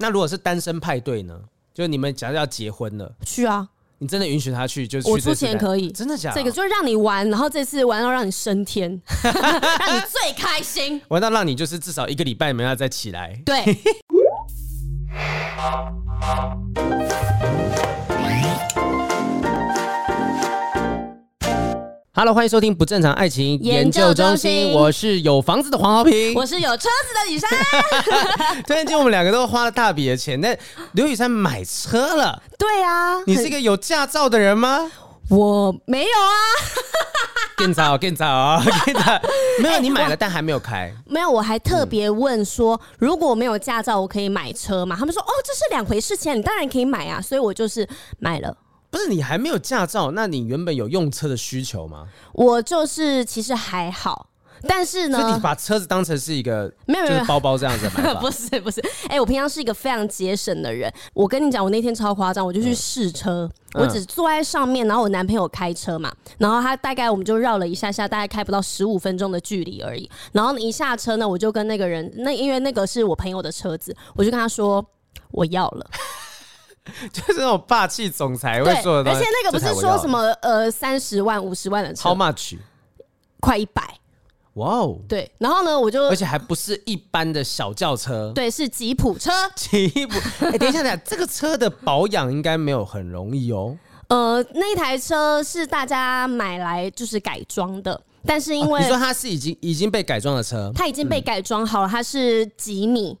那如果是单身派对呢？就你们假如要结婚了，去啊。你真的允许他去？就去我出钱可以，真的假的？这个就是让你玩，然后这次玩到让你升天，让你最开心，玩到让你就是至少一个礼拜没有再起来。对。Hello，欢迎收听不正常爱情研究中心。我是有房子的黄豪平，我是有车子的雨珊。突然间，我们两个都花了大笔的钱，但刘雨珊买车了。对啊，你是一个有驾照的人吗？我没有啊。更早，更早啊，更早。没有，你买了，但还没有开。没有，我还特别问说，如果我没有驾照，我可以买车吗？他们说，哦，这是两回事情，你当然可以买啊。所以我就是买了。不是你还没有驾照，那你原本有用车的需求吗？我就是其实还好，但是呢，所以你把车子当成是一个没有没有包包这样子买 不是不是，哎、欸，我平常是一个非常节省的人。我跟你讲，我那天超夸张，我就去试车，嗯、我只坐在上面，然后我男朋友开车嘛，然后他大概我们就绕了一下下，大概开不到十五分钟的距离而已。然后一下车呢，我就跟那个人，那因为那个是我朋友的车子，我就跟他说我要了。就是那种霸气总裁会做的，而且那个不是说什么呃三十万五十万的车，How much？快一百，哇哦！对，然后呢，我就而且还不是一般的小轿车，对，是吉普车。吉普，哎、欸，等一下，等一下，这个车的保养应该没有很容易哦。呃，那台车是大家买来就是改装的。但是因为、啊、你说它是已经已经被改装的车，它已经被改装好了，它是吉米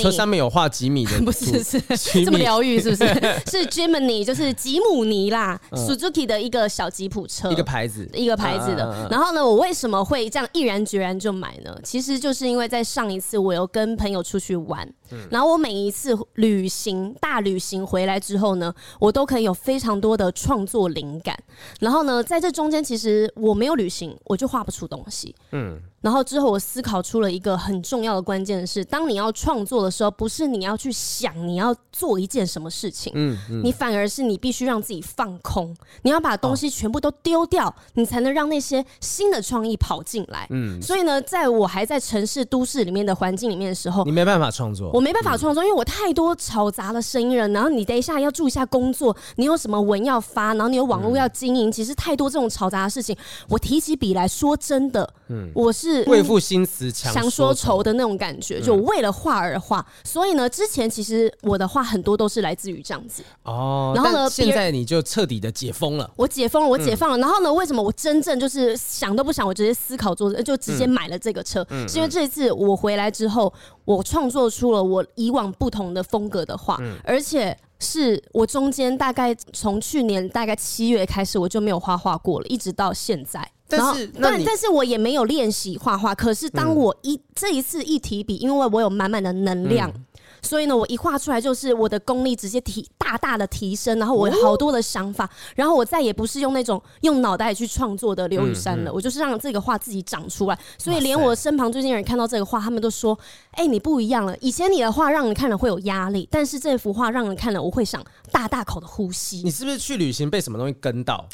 说上面有画吉米的，不是是这么疗愈是不是？是 Gemini，就是吉姆尼啦、嗯、，Suzuki 的一个小吉普车，一个牌子，一个牌子的。啊、然后呢，我为什么会这样毅然决然就买呢？其实就是因为在上一次我有跟朋友出去玩，嗯、然后我每一次旅行大旅行回来之后呢，我都可以有非常多的创作灵感。然后呢，在这中间其实我没有旅行，我就画不出东西。嗯。然后之后，我思考出了一个很重要的关键是：当你要创作的时候，不是你要去想你要做一件什么事情，嗯，嗯，你反而是你必须让自己放空，你要把东西全部都丢掉，哦、你才能让那些新的创意跑进来。嗯，所以呢，在我还在城市都市里面的环境里面的时候，你没办法创作，我没办法创作，嗯、因为我太多嘈杂的声音了。然后你等一下要注意一下工作，你有什么文要发，然后你有网络要经营，嗯、其实太多这种嘈杂的事情。我提起笔来说真的，嗯，我是。为赋新词强说愁的那种感觉，就为了画而画。所以呢，之前其实我的画很多都是来自于这样子哦。然后呢，现在你就彻底的解封了。我解封了，我解放了。然后呢，为什么我真正就是想都不想，我直接思考做，就直接买了这个车？是因为这一次我回来之后，我创作出了我以往不同的风格的画，而且是我中间大概从去年大概七月开始，我就没有画画过了，一直到现在。但是，但但是我也没有练习画画。可是当我一、嗯、这一次一提笔，因为我有满满的能量。嗯所以呢，我一画出来就是我的功力直接提大大的提升，然后我有好多的想法，然后我再也不是用那种用脑袋去创作的刘雨珊了，我就是让这个画自己长出来。所以连我身旁最近人看到这个画，他们都说：“哎，你不一样了。以前你的画让人看了会有压力，但是这幅画让人看了我会想大大口的呼吸。”你是不是去旅行被什么东西跟到？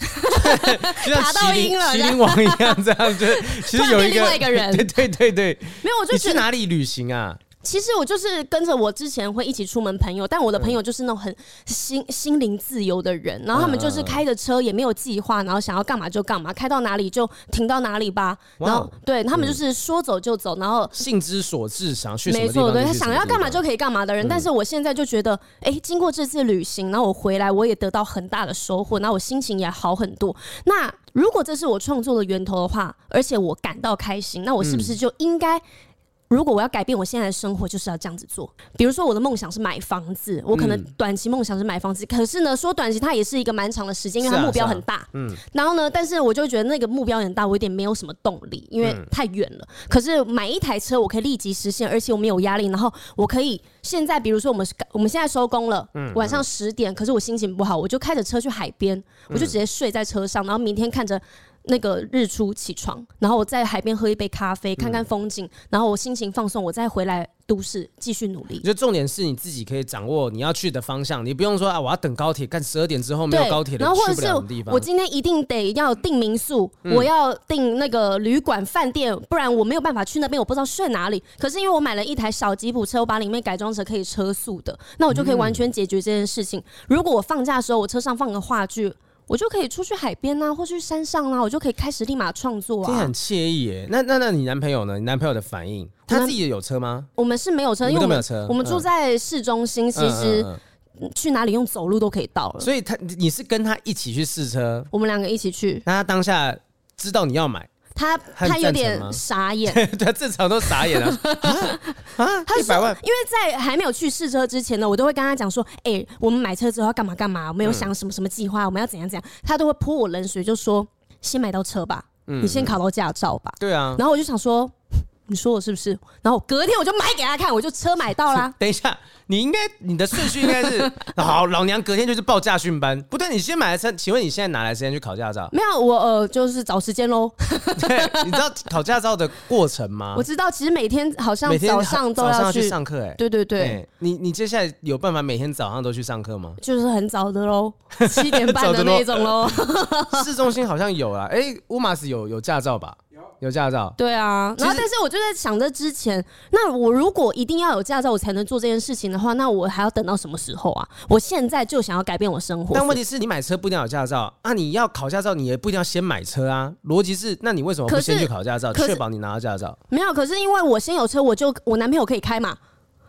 就像麒麟麒麟王一样，这样就其实有一个 另外一个人，对对对对，没有，我就去哪里旅行啊？其实我就是跟着我之前会一起出门朋友，但我的朋友就是那种很心心灵自由的人，然后他们就是开着车也没有计划，然后想要干嘛就干嘛，开到哪里就停到哪里吧。然后对他们就是说走就走，然后性之所至，想去没错，对他想要干嘛就可以干嘛的人。但是我现在就觉得，哎，经过这次旅行，然后我回来我也得到很大的收获，然后我心情也好很多。那如果这是我创作的源头的话，而且我感到开心，那我是不是就应该？如果我要改变我现在的生活，就是要这样子做。比如说，我的梦想是买房子，我可能短期梦想是买房子，可是呢，说短期它也是一个蛮长的时间，因为它目标很大。嗯。然后呢，但是我就觉得那个目标很大，我有点没有什么动力，因为太远了。可是买一台车，我可以立即实现，而且我没有压力。然后我可以现在，比如说我们我们现在收工了，晚上十点，可是我心情不好，我就开着车去海边，我就直接睡在车上，然后明天看着。那个日出起床，然后我在海边喝一杯咖啡，看看风景，嗯、然后我心情放松，我再回来都市继续努力。就重点是你自己可以掌握你要去的方向，你不用说啊，我要等高铁，干十二点之后没有高铁的，然后或者是我今天一定得要订民宿，嗯、我要订那个旅馆饭店，不然我没有办法去那边，我不知道睡哪里。可是因为我买了一台小吉普车，我把里面改装成可以车速的，那我就可以完全解决这件事情。嗯、如果我放假的时候，我车上放个话剧。我就可以出去海边啊，或去山上啊，我就可以开始立马创作啊，这很惬意耶。那那那你男朋友呢？你男朋友的反应，他自己有车吗？我们是没有车，因为我们没有车。我们住在市中心，其实去哪里用走路都可以到了。所以他你是跟他一起去试车？我们两个一起去。那他当下知道你要买？他他有点傻眼，他，正常都傻眼了 啊！他一百万，因为在还没有去试车之前呢，我都会跟他讲说：“哎、欸，我们买车之后要干嘛干嘛，我们有想什么什么计划，我们要怎样怎样。”他都会泼我冷水，就说：“先买到车吧，你先考到驾照吧。”对啊，然后我就想说。你说我是不是？然后隔天我就买给他看，我就车买到啦。等一下，你应该你的顺序应该是 好，老娘隔天就是报驾训班。不对，你先买了车，请问你现在哪来时间去考驾照？没有，我呃就是找时间喽。对，你知道考驾照的过程吗？我知道，其实每天好像早上都要去上课。哎，对对对，你你接下来有办法每天早上都去上课吗？就是很早的喽，七点半的那种喽。市中心好像有啊，哎，乌马斯有有驾照吧？有驾照，对啊，然后但是我就在想着之前，那我如果一定要有驾照我才能做这件事情的话，那我还要等到什么时候啊？我现在就想要改变我生活。但问题是你买车不一定要有驾照啊，你要考驾照你也不一定要先买车啊。逻辑是，那你为什么不先去考驾照，确保你拿到驾照？没有，可是因为我先有车，我就我男朋友可以开嘛，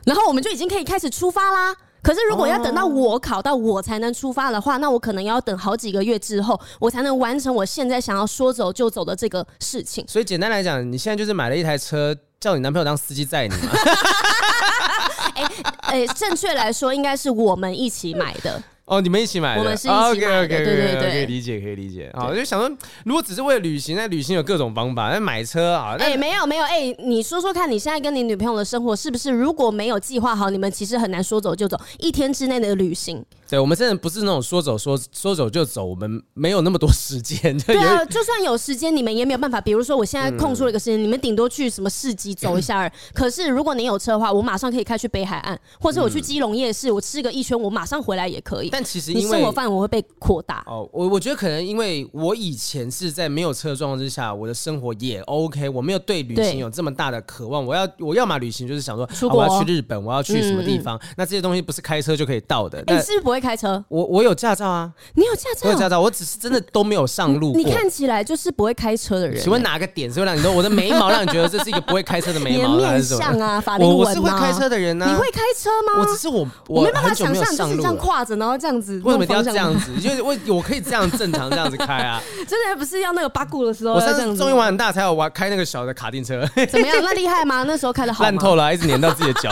然后我们就已经可以开始出发啦。可是，如果要等到我考到我才能出发的话，那我可能要等好几个月之后，我才能完成我现在想要说走就走的这个事情。所以，简单来讲，你现在就是买了一台车，叫你男朋友当司机载你嘛？哎哎，正确来说，应该是我们一起买的。哦，你们一起买的，我们是一起买的，对对对，可以理解，可以理解。啊，我就想说，如果只是为了旅行，那旅行有各种方法，那买车啊，哎，没有没有，哎，你说说看，你现在跟你女朋友的生活是不是如果没有计划好，你们其实很难说走就走，一天之内的旅行。对，我们真的不是那种说走说说走就走，我们没有那么多时间。对啊，就算有时间，你们也没有办法。比如说，我现在空出了一个时间，嗯、你们顶多去什么市集走一下而已。可是，如果你有车的话，我马上可以开去北海岸，或者我去基隆夜市，我吃个一圈，我马上回来也可以。但其实因为你生活范围会被扩大。哦，我我觉得可能因为我以前是在没有车的状况之下，我的生活也 OK，我没有对旅行有这么大的渴望。我要我要嘛旅行就是想说，出国啊、我要去日本，我要去什么地方？那这些东西不是开车就可以到的。你是不会开车？我我有驾照啊，你有驾照？我有驾照，我只是真的都没有上路过。你看起来就是不会开车的人。请问哪个点是会让你说我的眉毛让你觉得这是一个不会开车的眉毛？面相啊，法令纹吗？我是会开车的人呢。你会开车吗？我只是我我没办法想象就是这样跨着，然后这样子。为什么一定要这样子？因为我我可以这样正常这样子开啊。真的不是要那个八股的时候，我上次终于玩很大才有玩开那个小的卡丁车。怎么样？那厉害吗？那时候开的好。烂透了，一直粘到自己的脚。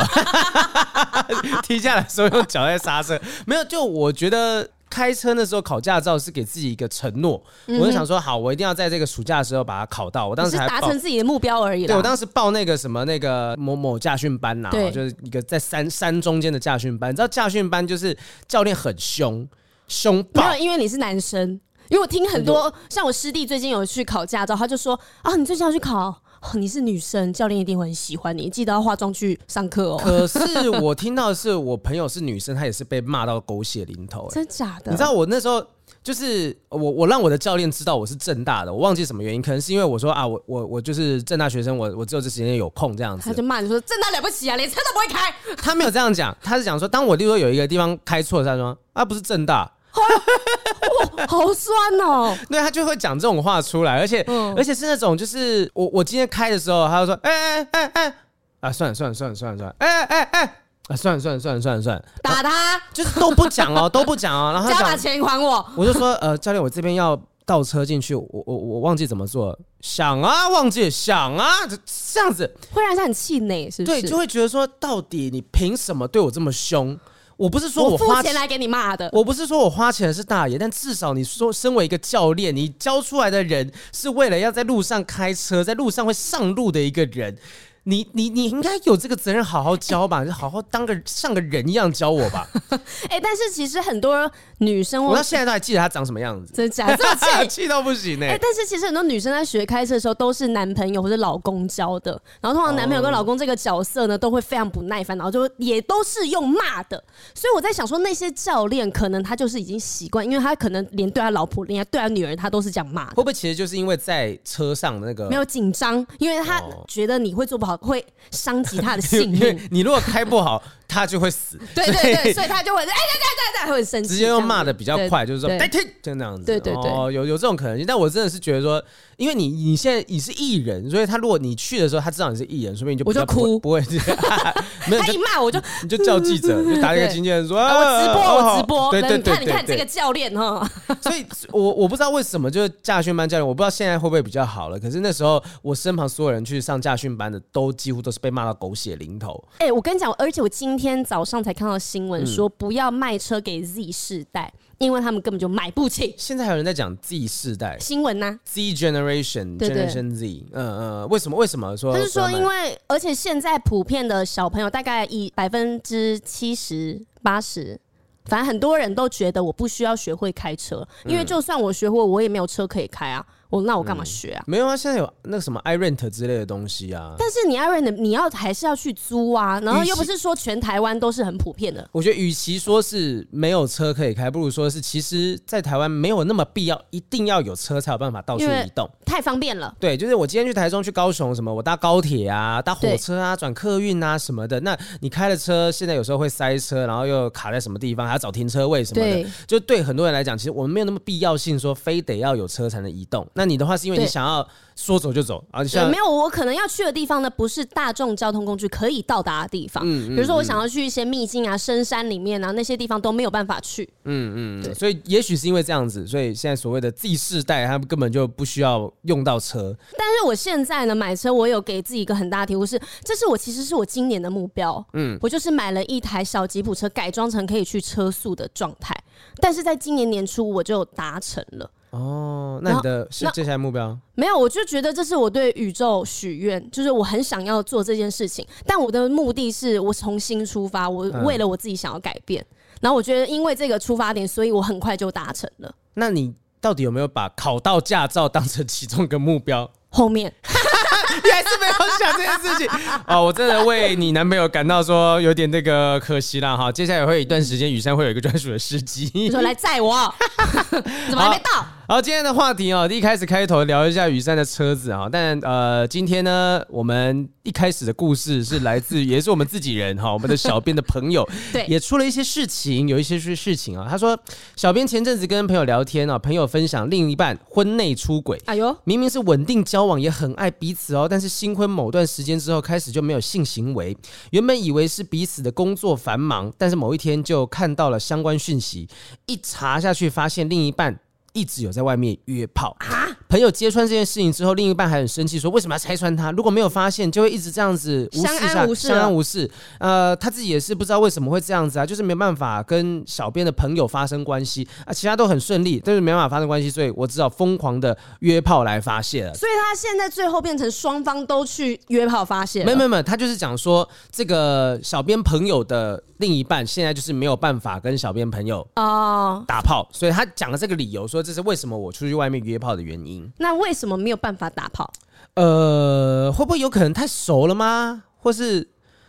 踢下来的时候用脚在刹车，没有。就我觉得。开车的时候考驾照是给自己一个承诺，嗯、我就想说好，我一定要在这个暑假的时候把它考到。我当时还达成自己的目标而已。对，我当时报那个什么那个某某驾训班呐、啊，就是一个在山山中间的驾训班。你知道驾训班就是教练很凶，凶暴。没有，因为你是男生，因为我听很多像我师弟最近有去考驾照，他就说啊，你最近要去考。哦，你是女生，教练一定会很喜欢你。记得要化妆去上课哦。可是 我听到的是，我朋友是女生，她也是被骂到狗血淋头。真假的？你知道我那时候就是我，我让我的教练知道我是正大的，我忘记什么原因，可能是因为我说啊，我我我就是正大学生，我我只有这时间有空这样子。他就骂你说正大了不起啊，连车都不会开。他没有这样讲，他是讲说，当我例如说有一个地方开错，他说啊，不是正大。哇，好酸哦！对，他就会讲这种话出来，而且、嗯、而且是那种就是我我今天开的时候，他就说哎哎哎哎啊，算了算了算了算了算了，哎哎哎啊，算了算了算了算了算了，打他，就是都不讲哦，都不讲哦，然后他把钱还我，我就说呃，教练，我这边要倒车进去，我我我忘记怎么做，想啊，忘记想啊，这这样子会让他很气馁，是不是？对，就会觉得说，到底你凭什么对我这么凶？我不是说我花钱来给你骂的，我不是说我花钱的是大爷，但至少你说身为一个教练，你教出来的人是为了要在路上开车，在路上会上路的一个人，你你你应该有这个责任，好好教吧，就 好好当个像个人一样教我吧。哎，但是其实很多女生，我到现在都还记得她长什么样子，真假？这么气，气到不行呢哎！但是其实很多女生在学开车的时候，都是男朋友或者老公教的。然后通常男朋友跟老公这个角色呢，都会非常不耐烦，然后就也都是用骂的。所以我在想说，那些教练可能他就是已经习惯，因为他可能连对他老婆，连对他女儿，他都是这样骂。会不会其实就是因为在车上的那个没有紧张，因为他觉得你会做不好，会伤及他的 性命。你如果开不好。他就会死，对对对，所以他就会哎，对对对对，会生气，直接用骂的比较快，就是说，哎停，就那样子，对对对，哦，有有这种可能性，但我真的是觉得说，因为你你现在你是艺人，所以他如果你去的时候，他知道你是艺人，说不定就我就哭，不会，没有，他一骂我就你就叫记者，就打一个经纪人说，我直播，我直播，对对对，你看你看这个教练哈，所以我我不知道为什么就是驾训班教练，我不知道现在会不会比较好了，可是那时候我身旁所有人去上驾训班的，都几乎都是被骂到狗血淋头。哎，我跟你讲，而且我今天早上才。看到新闻说不要卖车给 Z 世代，因为他们根本就买不起。现在还有人在讲 Z 世代新闻呢、啊、？Z Generation，Generation 对对 Z，嗯嗯，为什么？为什么说？他是说，因为而且现在普遍的小朋友大概以百分之七十八十，反正很多人都觉得我不需要学会开车，因为就算我学会，我也没有车可以开啊。我那我干嘛学啊、嗯？没有啊，现在有那个什么 iRent 之类的东西啊。但是你 iRent 你要还是要去租啊，然后又不是说全台湾都是很普遍的。我觉得与其说是没有车可以开，不如说是其实，在台湾没有那么必要，一定要有车才有办法到处移动，太方便了。对，就是我今天去台中、去高雄什么，我搭高铁啊、搭火车啊、转客运啊什么的。那你开了车，现在有时候会塞车，然后又卡在什么地方，还要找停车位什么的。对，就对很多人来讲，其实我们没有那么必要性说非得要有车才能移动。那你的话是因为你想。要说走就走啊！像没有，我可能要去的地方呢，不是大众交通工具可以到达的地方。嗯，比如说我想要去一些秘境啊、深山里面啊，那些地方都没有办法去。嗯嗯，对。所以也许是因为这样子，所以现在所谓的 Z 世代，他们根本就不需要用到车。但是我现在呢，买车我有给自己一个很大的题目是，这是我其实是我今年的目标。嗯，我就是买了一台小吉普车，改装成可以去车速的状态。但是在今年年初我就达成了。哦，那你的是接下来目标？没有，我就觉得这是我对宇宙许愿，就是我很想要做这件事情，但我的目的是我重新出发，我为了我自己想要改变。嗯、然后我觉得因为这个出发点，所以我很快就达成了。那你到底有没有把考到驾照当成其中一个目标？后面。你还是没有想这件事情哦，我真的为你男朋友感到说有点那个可惜了哈。接下来会有一段时间，雨珊会有一个专属的司机，你说来载我，怎么还没到？好，今天的话题哦，一开始开头聊一下雨山的车子啊，但呃，今天呢，我们一开始的故事是来自也是我们自己人哈，我们的小编的朋友，对，也出了一些事情，有一些是事情啊。他说，小编前阵子跟朋友聊天啊，朋友分享另一半婚内出轨，哎呦，明明是稳定交往，也很爱彼此哦，但是新婚某段时间之后开始就没有性行为，原本以为是彼此的工作繁忙，但是某一天就看到了相关讯息，一查下去发现另一半。一直有在外面约炮啊！朋友揭穿这件事情之后，另一半还很生气，说为什么要拆穿他？如果没有发现，就会一直这样子无视下，相安无事。相安无事。呃，他自己也是不知道为什么会这样子啊，就是没办法跟小编的朋友发生关系啊，其他都很顺利，但是没办法发生关系，所以我只好疯狂的约炮来发泄了。所以他现在最后变成双方都去约炮发泄。没有没有没有，他就是讲说这个小编朋友的另一半现在就是没有办法跟小编朋友哦打炮，所以他讲了这个理由说。这是为什么我出去外面约炮的原因？那为什么没有办法打炮？呃，会不会有可能太熟了吗？或是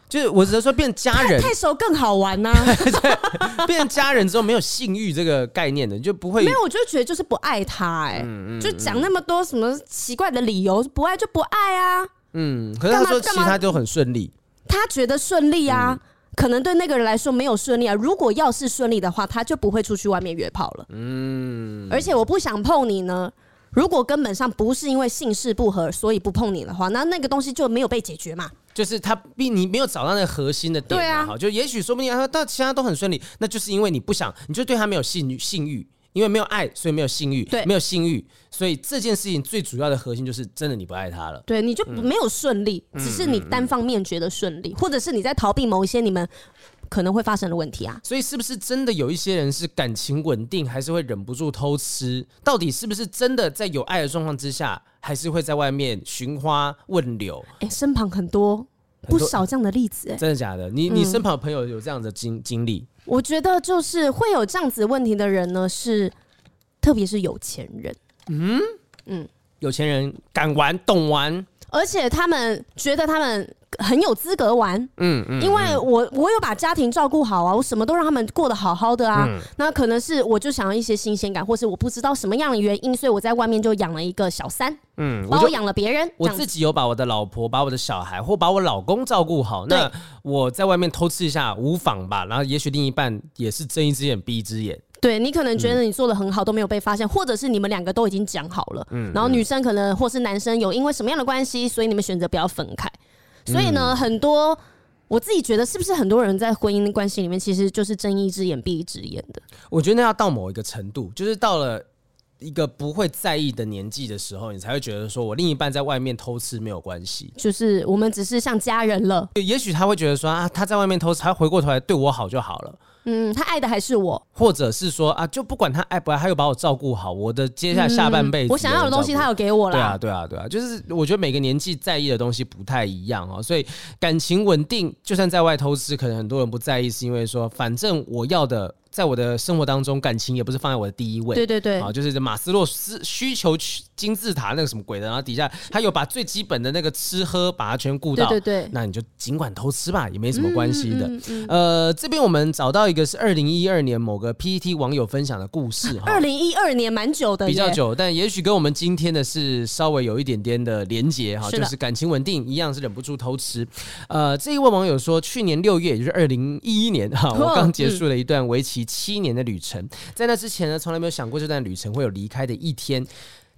就是我只能说变家人，太熟更好玩呢、啊？变成家人之后没有性欲这个概念的，你就不会。没有，我就觉得就是不爱他哎、欸，嗯嗯嗯就讲那么多什么奇怪的理由，不爱就不爱啊。嗯，可是他说其他都很顺利，他觉得顺利啊。嗯可能对那个人来说没有顺利啊。如果要是顺利的话，他就不会出去外面约炮了。嗯，而且我不想碰你呢。如果根本上不是因为性事不合，所以不碰你的话，那那个东西就没有被解决嘛。就是他比你没有找到那个核心的点。对啊，好，就也许说不定他说到其他都很顺利，那就是因为你不想，你就对他没有性欲性欲。因为没有爱，所以没有性欲，对，没有性欲，所以这件事情最主要的核心就是真的你不爱他了。对，你就没有顺利，嗯、只是你单方面觉得顺利，嗯嗯嗯、或者是你在逃避某一些你们可能会发生的问题啊。所以是不是真的有一些人是感情稳定，还是会忍不住偷吃？到底是不是真的在有爱的状况之下，还是会在外面寻花问柳？哎、欸，身旁很多不少这样的例子、欸，哎，真的假的？你你身旁的朋友有这样的经经历？我觉得就是会有这样子问题的人呢，是特别是有钱人。嗯？嗯，有钱人敢玩懂玩，而且他们觉得他们很有资格玩。嗯嗯，因为我我有把家庭照顾好啊，我什么都让他们过得好好的啊。嗯、那可能是我就想要一些新鲜感，或是我不知道什么样的原因，所以我在外面就养了一个小三。嗯，把我养了别人，我自己有把我的老婆、把我的小孩或把我老公照顾好。那我在外面偷吃一下无妨吧。然后也许另一半也是睁一只眼闭一只眼。对，你可能觉得你做的很好，都没有被发现，或者是你们两个都已经讲好了，嗯，然后女生可能或是男生有因为什么样的关系，所以你们选择不要分开。所以呢，很多我自己觉得，是不是很多人在婚姻关系里面，其实就是睁一只眼闭一只眼的？我觉得那要到某一个程度，就是到了一个不会在意的年纪的时候，你才会觉得说我另一半在外面偷吃没有关系，就是我们只是像家人了。也许他会觉得说啊，他在外面偷吃，他回过头来对我好就好了。嗯，他爱的还是我，或者是说啊，就不管他爱不爱，他又把我照顾好，我的接下来下半辈子、嗯，我想要的东西他有给我了。对啊，对啊，对啊，就是我觉得每个年纪在意的东西不太一样哦，所以感情稳定，就算在外偷吃，可能很多人不在意，是因为说反正我要的。在我的生活当中，感情也不是放在我的第一位。对对对，啊，就是马斯洛斯需求金字塔那个什么鬼的，然后底下他有把最基本的那个吃喝把它全顾到。对对对，那你就尽管偷吃吧，也没什么关系的。嗯嗯嗯、呃，这边我们找到一个是二零一二年某个 PTT 网友分享的故事。二零一二年蛮久的，比较久，但也许跟我们今天的是稍微有一点点的连结哈，就是感情稳定，一样是忍不住偷吃。呃，这一位网友说，去年六月，也就是二零一一年哈，我刚结束了一段为期七年的旅。程在那之前呢，从来没有想过这段旅程会有离开的一天。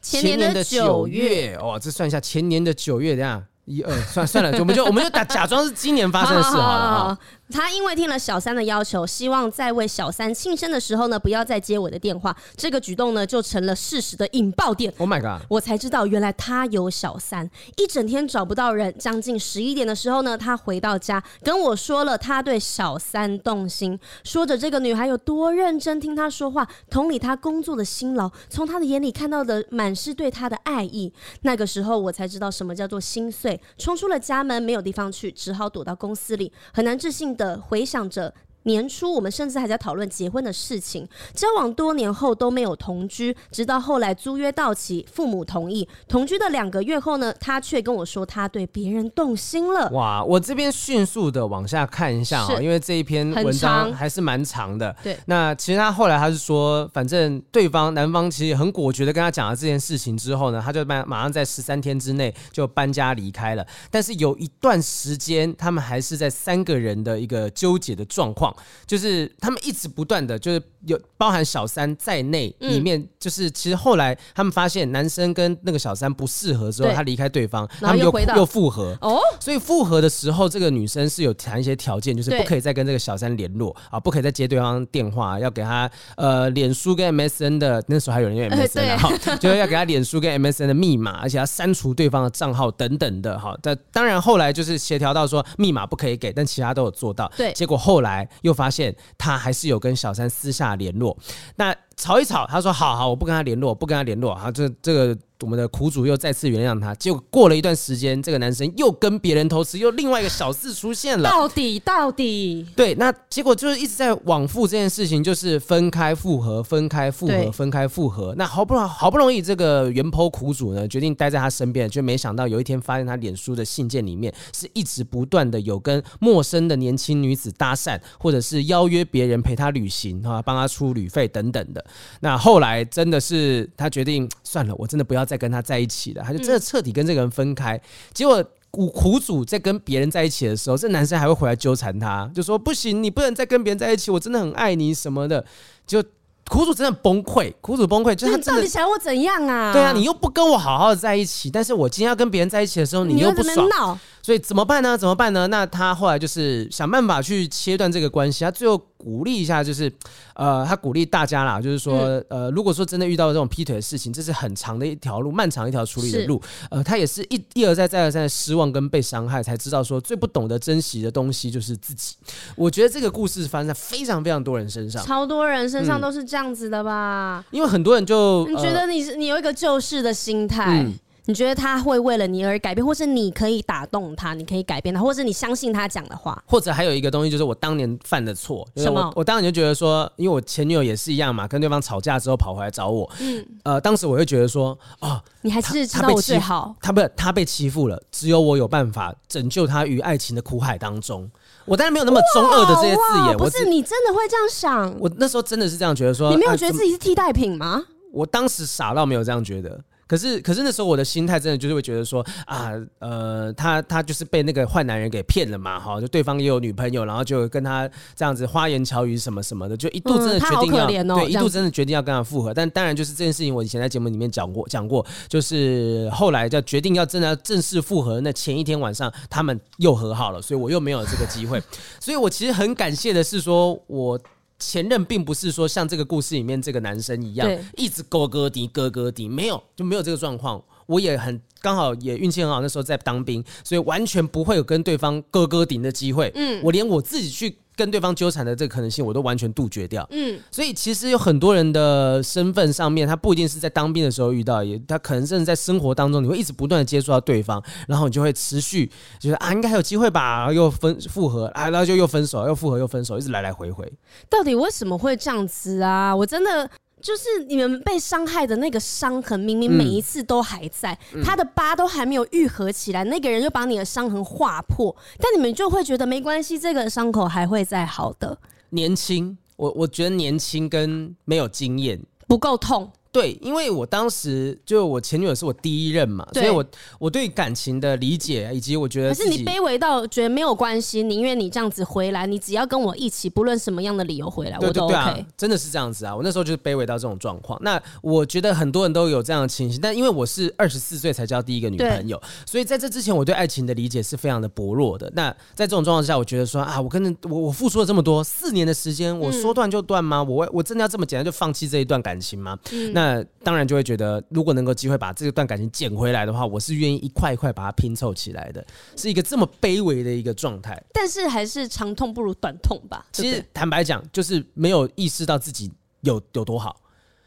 前年的九月，哦，这算一下，前年的九月，等下一二，算算了，我们就我们就打假装是今年发生的事好了。他因为听了小三的要求，希望在为小三庆生的时候呢，不要再接我的电话。这个举动呢，就成了事实的引爆点。Oh my god！我才知道，原来他有小三，一整天找不到人。将近十一点的时候呢，他回到家跟我说了他对小三动心，说着这个女孩有多认真听他说话，同理他工作的辛劳，从他的眼里看到的满是对他的爱意。那个时候我才知道什么叫做心碎，冲出了家门，没有地方去，只好躲到公司里，很难置信的回想着。年初，我们甚至还在讨论结婚的事情。交往多年后都没有同居，直到后来租约到期，父母同意同居的两个月后呢，他却跟我说他对别人动心了。哇！我这边迅速的往下看一下啊，因为这一篇文章还是蛮长的。对，那其实他后来他是说，反正对方男方其实很果决的跟他讲了这件事情之后呢，他就搬马上在十三天之内就搬家离开了。但是有一段时间，他们还是在三个人的一个纠结的状况。就是他们一直不断的就是有包含小三在内，里面就是其实后来他们发现男生跟那个小三不适合之后，他离开对方，他们又又复合哦。所以复合的时候，这个女生是有谈一些条件，就是不可以再跟这个小三联络啊，不可以再接对方电话，要给他呃脸书跟 MSN 的那时候还有人用 MSN 哈，就是要给他脸书跟 MSN 的密码，而且要删除对方的账号等等的哈。但当然后来就是协调到说密码不可以给，但其他都有做到。对，结果后来又发现他还是有跟小三私下联络，那吵一吵，他说好好，我不跟他联络，不跟他联络，好，这这个。我们的苦主又再次原谅他，结果过了一段时间，这个男生又跟别人偷吃，又另外一个小四出现了。到底到底？对，那结果就是一直在往复这件事情，就是分开复合，分开复合，分开复合。那好不容好不容易，这个原 po 苦主呢，决定待在他身边，就没想到有一天发现他脸书的信件里面是一直不断的有跟陌生的年轻女子搭讪，或者是邀约别人陪他旅行啊，帮他出旅费等等的。那后来真的是他决定算了，我真的不要再。在跟他在一起的，他就真的彻底跟这个人分开。结果苦苦主在跟别人在一起的时候，这男生还会回来纠缠他，就说不行，你不能再跟别人在一起，我真的很爱你什么的。就苦主真的崩溃，苦主崩溃，就他到底想要我怎样啊？对啊，你又不跟我好好的在一起，但是我今天要跟别人在一起的时候，你又不爽。所以怎么办呢？怎么办呢？那他后来就是想办法去切断这个关系。他最后鼓励一下，就是呃，他鼓励大家啦，就是说，嗯、呃，如果说真的遇到这种劈腿的事情，这是很长的一条路，漫长一条处理的路。呃，他也是一一而再再而三的失望跟被伤害，才知道说最不懂得珍惜的东西就是自己。我觉得这个故事发生在非常非常多人身上，超多人身上都是这样子的吧？嗯、因为很多人就你觉得你是、呃、你有一个救世的心态。嗯你觉得他会为了你而改变，或是你可以打动他，你可以改变他，或是你相信他讲的话，或者还有一个东西就是我当年犯的错。什么？我当年就觉得说，因为我前女友也是一样嘛，跟对方吵架之后跑回来找我。嗯。呃，当时我会觉得说，哦，你还是知道我最好。他不是他被欺负了，只有我有办法拯救他于爱情的苦海当中。我当然没有那么中二的这些字眼。不是你真的会这样想？我那时候真的是这样觉得说，你没有觉得自己是替代品吗？啊，我当时傻到没有这样觉得。可是，可是那时候我的心态真的就是会觉得说啊，呃，他他就是被那个坏男人给骗了嘛，哈，就对方也有女朋友，然后就跟他这样子花言巧语什么什么的，就一度真的决定要、嗯哦、对，一度真的决定要跟他复合。但当然就是这件事情，我以前在节目里面讲过讲过，就是后来就决定要真的要正式复合，那前一天晚上他们又和好了，所以我又没有这个机会。所以我其实很感谢的是说我。前任并不是说像这个故事里面这个男生一样，一直勾勾滴勾勾滴，没有就没有这个状况。我也很刚好也运气很好，那时候在当兵，所以完全不会有跟对方勾勾顶的机会。嗯，我连我自己去。跟对方纠缠的这个可能性，我都完全杜绝掉。嗯，所以其实有很多人的身份上面，他不一定是在当兵的时候遇到，也他可能甚至在生活当中，你会一直不断的接触到对方，然后你就会持续就是啊，应该还有机会吧，然后又分复合啊，然后就又分手，又复合又分手，一直来来回回。到底为什么会这样子啊？我真的。就是你们被伤害的那个伤痕，明明每一次都还在，嗯、他的疤都还没有愈合起来，那个人就把你的伤痕划破，但你们就会觉得没关系，这个伤口还会再好的。年轻，我我觉得年轻跟没有经验不够痛。对，因为我当时就我前女友是我第一任嘛，所以我我对感情的理解以及我觉得，可是你卑微到觉得没有关系，宁愿你这样子回来，你只要跟我一起，不论什么样的理由回来，对对对啊，我都 OK。真的是这样子啊，我那时候就是卑微到这种状况。那我觉得很多人都有这样的情形，但因为我是二十四岁才交第一个女朋友，所以在这之前我对爱情的理解是非常的薄弱的。那在这种状况下，我觉得说啊，我跟我我付出了这么多四年的时间，我说断就断吗？嗯、我我真的要这么简单就放弃这一段感情吗？嗯、那当然就会。觉得如果能够机会把这段感情捡回来的话，我是愿意一块一块把它拼凑起来的，是一个这么卑微的一个状态。但是还是长痛不如短痛吧。其实坦白讲，就是没有意识到自己有有多好。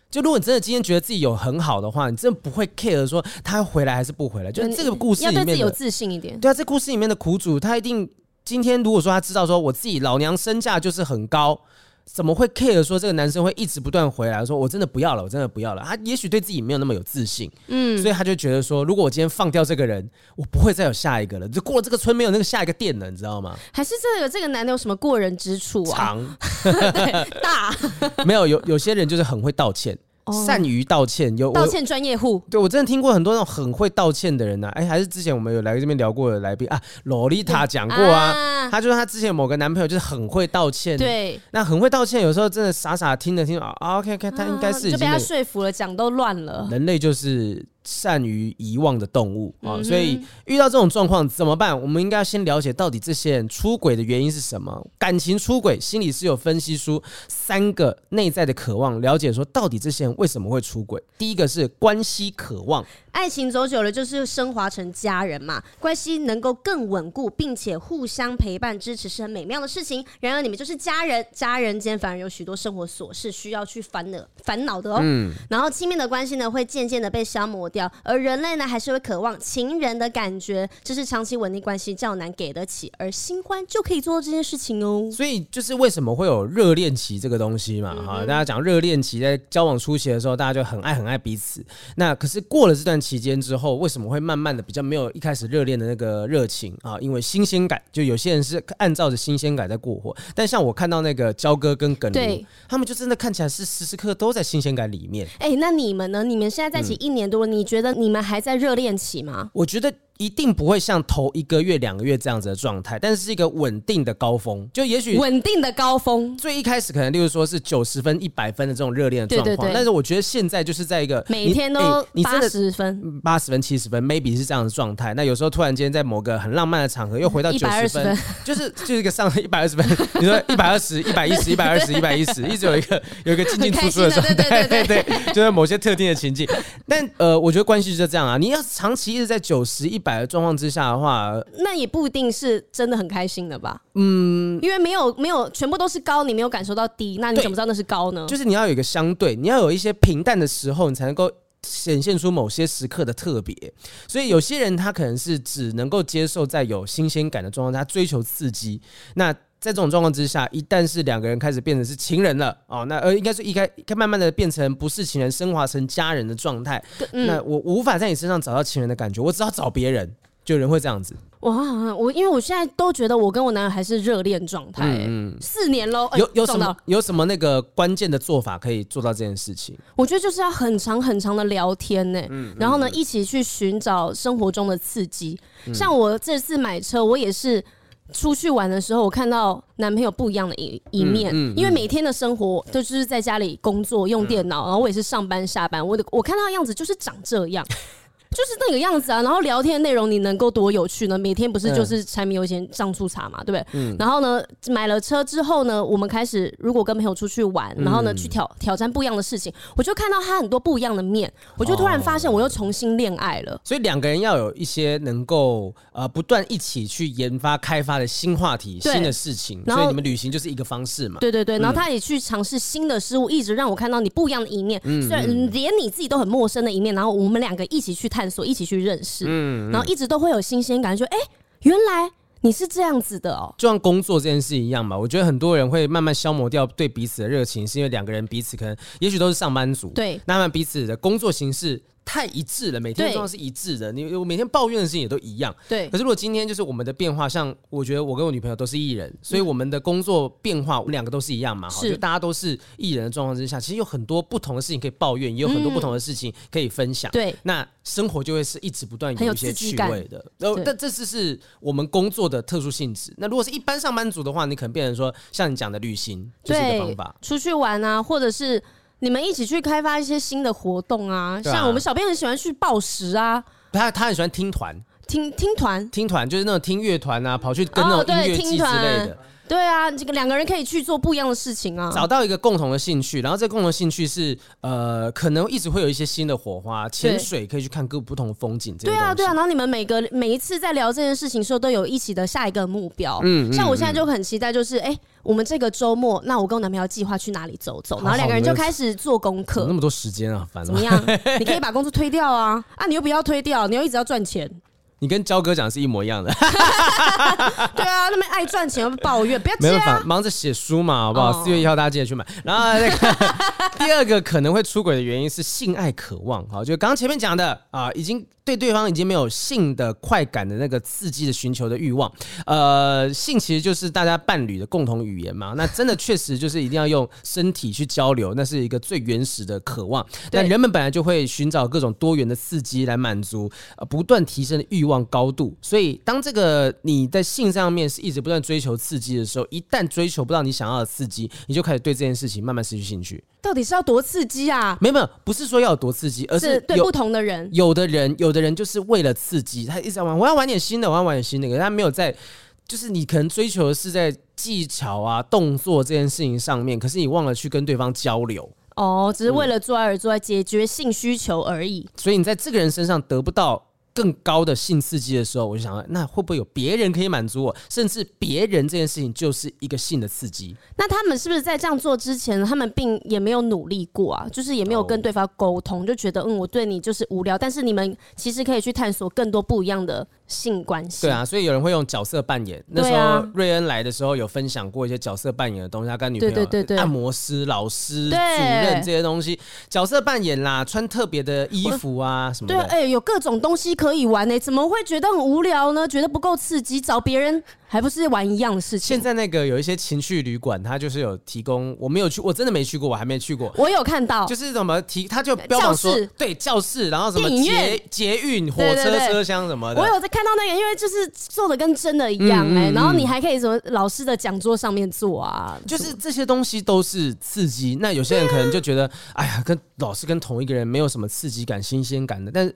就如果你真的今天觉得自己有很好的话，你真的不会 care 说他回来还是不回来。就是这个故事里面，要对自己有自信一点。对啊，这故事里面的苦主，他一定今天如果说他知道说我自己老娘身价就是很高。怎么会 care 说这个男生会一直不断回来？说我真的不要了，我真的不要了。他也许对自己没有那么有自信，嗯，所以他就觉得说，如果我今天放掉这个人，我不会再有下一个了。就过了这个村，没有那个下一个店了，你知道吗？还是这个这个男的有什么过人之处啊？长，对，大，没有有有些人就是很会道歉。善于道歉，有道歉专业户。对，我真的听过很多那种很会道歉的人呐、啊。哎、欸，还是之前我们有来这边聊过的来宾啊，洛丽塔讲过啊。啊他就说她之前某个男朋友就是很会道歉。对，那很会道歉，有时候真的傻傻听着听着啊，OK OK，他应该是就被他说服了，讲都乱了。人类就是。善于遗忘的动物啊，所以遇到这种状况怎么办？我们应该要先了解到底这些人出轨的原因是什么。感情出轨，心理是有分析出三个内在的渴望，了解说到底这些人为什么会出轨。第一个是关系渴望。爱情走久了就是升华成家人嘛，关系能够更稳固，并且互相陪伴支持是很美妙的事情。然而你们就是家人，家人间反而有许多生活琐事需要去烦恼烦恼的哦。嗯，然后亲密的关系呢会渐渐的被消磨掉，而人类呢还是会渴望情人的感觉，这是长期稳定关系较难给得起，而新欢就可以做到这件事情哦。所以就是为什么会有热恋期这个东西嘛？哈、嗯，大家讲热恋期在交往初期的时候，大家就很爱很爱彼此。那可是过了这段期间之后，为什么会慢慢的比较没有一开始热恋的那个热情啊？因为新鲜感，就有些人是按照着新鲜感在过活。但像我看到那个焦哥跟耿如，对他们就真的看起来是时时刻刻都在新鲜感里面。哎、欸，那你们呢？你们现在在一起一年多，嗯、你你觉得你们还在热恋期吗？我觉得一定不会像头一个月、两个月这样子的状态，但是是一个稳定的高峰。就也许稳定的高峰，最一开始可能例如说是九十分、一百分的这种热恋的状况。对对对。但是我觉得现在就是在一个每天都八十分、八十分、七十分，maybe 是这样的状态。那有时候突然间在某个很浪漫的场合又回到九十分，就是就是一个上 一百二十分。你说一百二十、一百一十、一百二十、一百一十，一直有一个有一个进进出出的状态。对对对对对，就是某些特定的情境。但呃，我觉得关系就是这样啊。你要长期一直在九十、一百的状况之下的话，那也不一定是真的很开心的吧？嗯，因为没有没有全部都是高，你没有感受到低，那你怎么知道那是高呢？就是你要有一个相对，你要有一些平淡的时候，你才能够显现出某些时刻的特别。所以有些人他可能是只能够接受在有新鲜感的状况他追求刺激。那在这种状况之下，一旦是两个人开始变成是情人了哦，那呃应该是一开慢慢的变成不是情人，升华成家人的状态。嗯、那我无法在你身上找到情人的感觉，我只好找别人。就有人会这样子。哇，我因为我现在都觉得我跟我男友还是热恋状态，嗯，四年喽。有有什么有什么那个关键的做法可以做到这件事情？我觉得就是要很长很长的聊天呢，嗯，然后呢，一起去寻找生活中的刺激。像我这次买车，我也是。出去玩的时候，我看到男朋友不一样的一一面，嗯嗯嗯、因为每天的生活都就是在家里工作用电脑，然后我也是上班下班，我的我看到的样子就是长这样。就是那个样子啊，然后聊天的内容你能够多有趣呢？每天不是就是柴米油盐酱醋茶嘛，对不对？嗯。然后呢，买了车之后呢，我们开始如果跟朋友出去玩，然后呢去挑挑战不一样的事情，我就看到他很多不一样的面，我就突然发现我又重新恋爱了。所以两个人要有一些能够呃不断一起去研发开发的新话题、新的事情，所以你们旅行就是一个方式嘛。对对对，然后他也去尝试新的事物，一直让我看到你不一样的一面，虽然连你自己都很陌生的一面，然后我们两个一起去探索，一起去认识，嗯，然后一直都会有新鲜感，就哎，原来你是这样子的哦。就像工作这件事一样嘛，我觉得很多人会慢慢消磨掉对彼此的热情，是因为两个人彼此可能也许都是上班族，对，那么彼此的工作形式。太一致了，每天状况是一致的。你我每天抱怨的事情也都一样。对。可是如果今天就是我们的变化，像我觉得我跟我女朋友都是艺人，所以我们的工作变化，我们两个都是一样嘛。好，就大家都是艺人的状况之下，其实有很多不同的事情可以抱怨，也有很多不同的事情可以分享。对。那生活就会是一直不断有一些趣味的。然后，但这次是我们工作的特殊性质。那如果是一般上班族的话，你可能变成说，像你讲的旅行就是一个方法，出去玩啊，或者是。你们一起去开发一些新的活动啊，像我们小编很喜欢去报时啊，他他很喜欢听团，听听团，听团就是那种听乐团啊，跑去跟那种音乐季之类的。对啊，这个两个人可以去做不一样的事情啊，找到一个共同的兴趣，然后这共同兴趣是呃，可能一直会有一些新的火花。潜水可以去看各不同的风景，对啊，对啊。然后你们每个每一次在聊这件事情的时候，都有一起的下一个目标。嗯，像我现在就很期待，就是哎、欸，我们这个周末，那我跟我男朋友计划去哪里走走，然后两个人就开始做功课。那么多时间啊，烦了。怎么样？你可以把工作推掉啊，啊，你又不要推掉，你又一直要赚钱。你跟焦哥讲是一模一样的，对啊，那么爱赚钱又抱怨，不要这样，没办法，忙着写书嘛，好不好？四月一号大家记得去买。然后那个 第二个可能会出轨的原因是性爱渴望，好，就刚刚前面讲的啊，已经。对对方已经没有性的快感的那个刺激的寻求的欲望，呃，性其实就是大家伴侣的共同语言嘛。那真的确实就是一定要用身体去交流，那是一个最原始的渴望。但人们本来就会寻找各种多元的刺激来满足呃不断提升的欲望高度。所以当这个你在性上面是一直不断追求刺激的时候，一旦追求不到你想要的刺激，你就开始对这件事情慢慢失去兴趣。到底是要多刺激啊？没有没有，不是说要有多刺激，而是，是对不同的人，有的人有的。的人就是为了刺激，他一直在玩，我要玩点新的，我要玩点新的。可是他没有在，就是你可能追求的是在技巧啊、动作这件事情上面，可是你忘了去跟对方交流。哦，只是为了做爱而做爱，解决性需求而已。所以你在这个人身上得不到。更高的性刺激的时候，我就想，那会不会有别人可以满足我？甚至别人这件事情就是一个性的刺激。那他们是不是在这样做之前，他们并也没有努力过啊？就是也没有跟对方沟通，就觉得嗯，我对你就是无聊。但是你们其实可以去探索更多不一样的性关系。对啊，所以有人会用角色扮演。那时候瑞恩来的时候有分享过一些角色扮演的东西，他跟女朋友对对对对按摩师、老师、主任这些东西，角色扮演啦，穿特别的衣服啊什么的。对，哎、欸，有各种东西可以玩呢、欸，怎么会觉得很无聊呢？觉得不够刺激，找别人。还不是玩一样的事情。现在那个有一些情趣旅馆，它就是有提供，我没有去，我真的没去过，我还没去过。我有看到，就是怎么提，他就标榜说，对教室，然后什么捷捷运火车车厢什么的。我有在看到那个，因为就是做的跟真的一样哎、欸，然后你还可以什么老师的讲桌上面做啊，就是这些东西都是刺激。那有些人可能就觉得，哎呀，跟老师跟同一个人没有什么刺激感、新鲜感的，但是。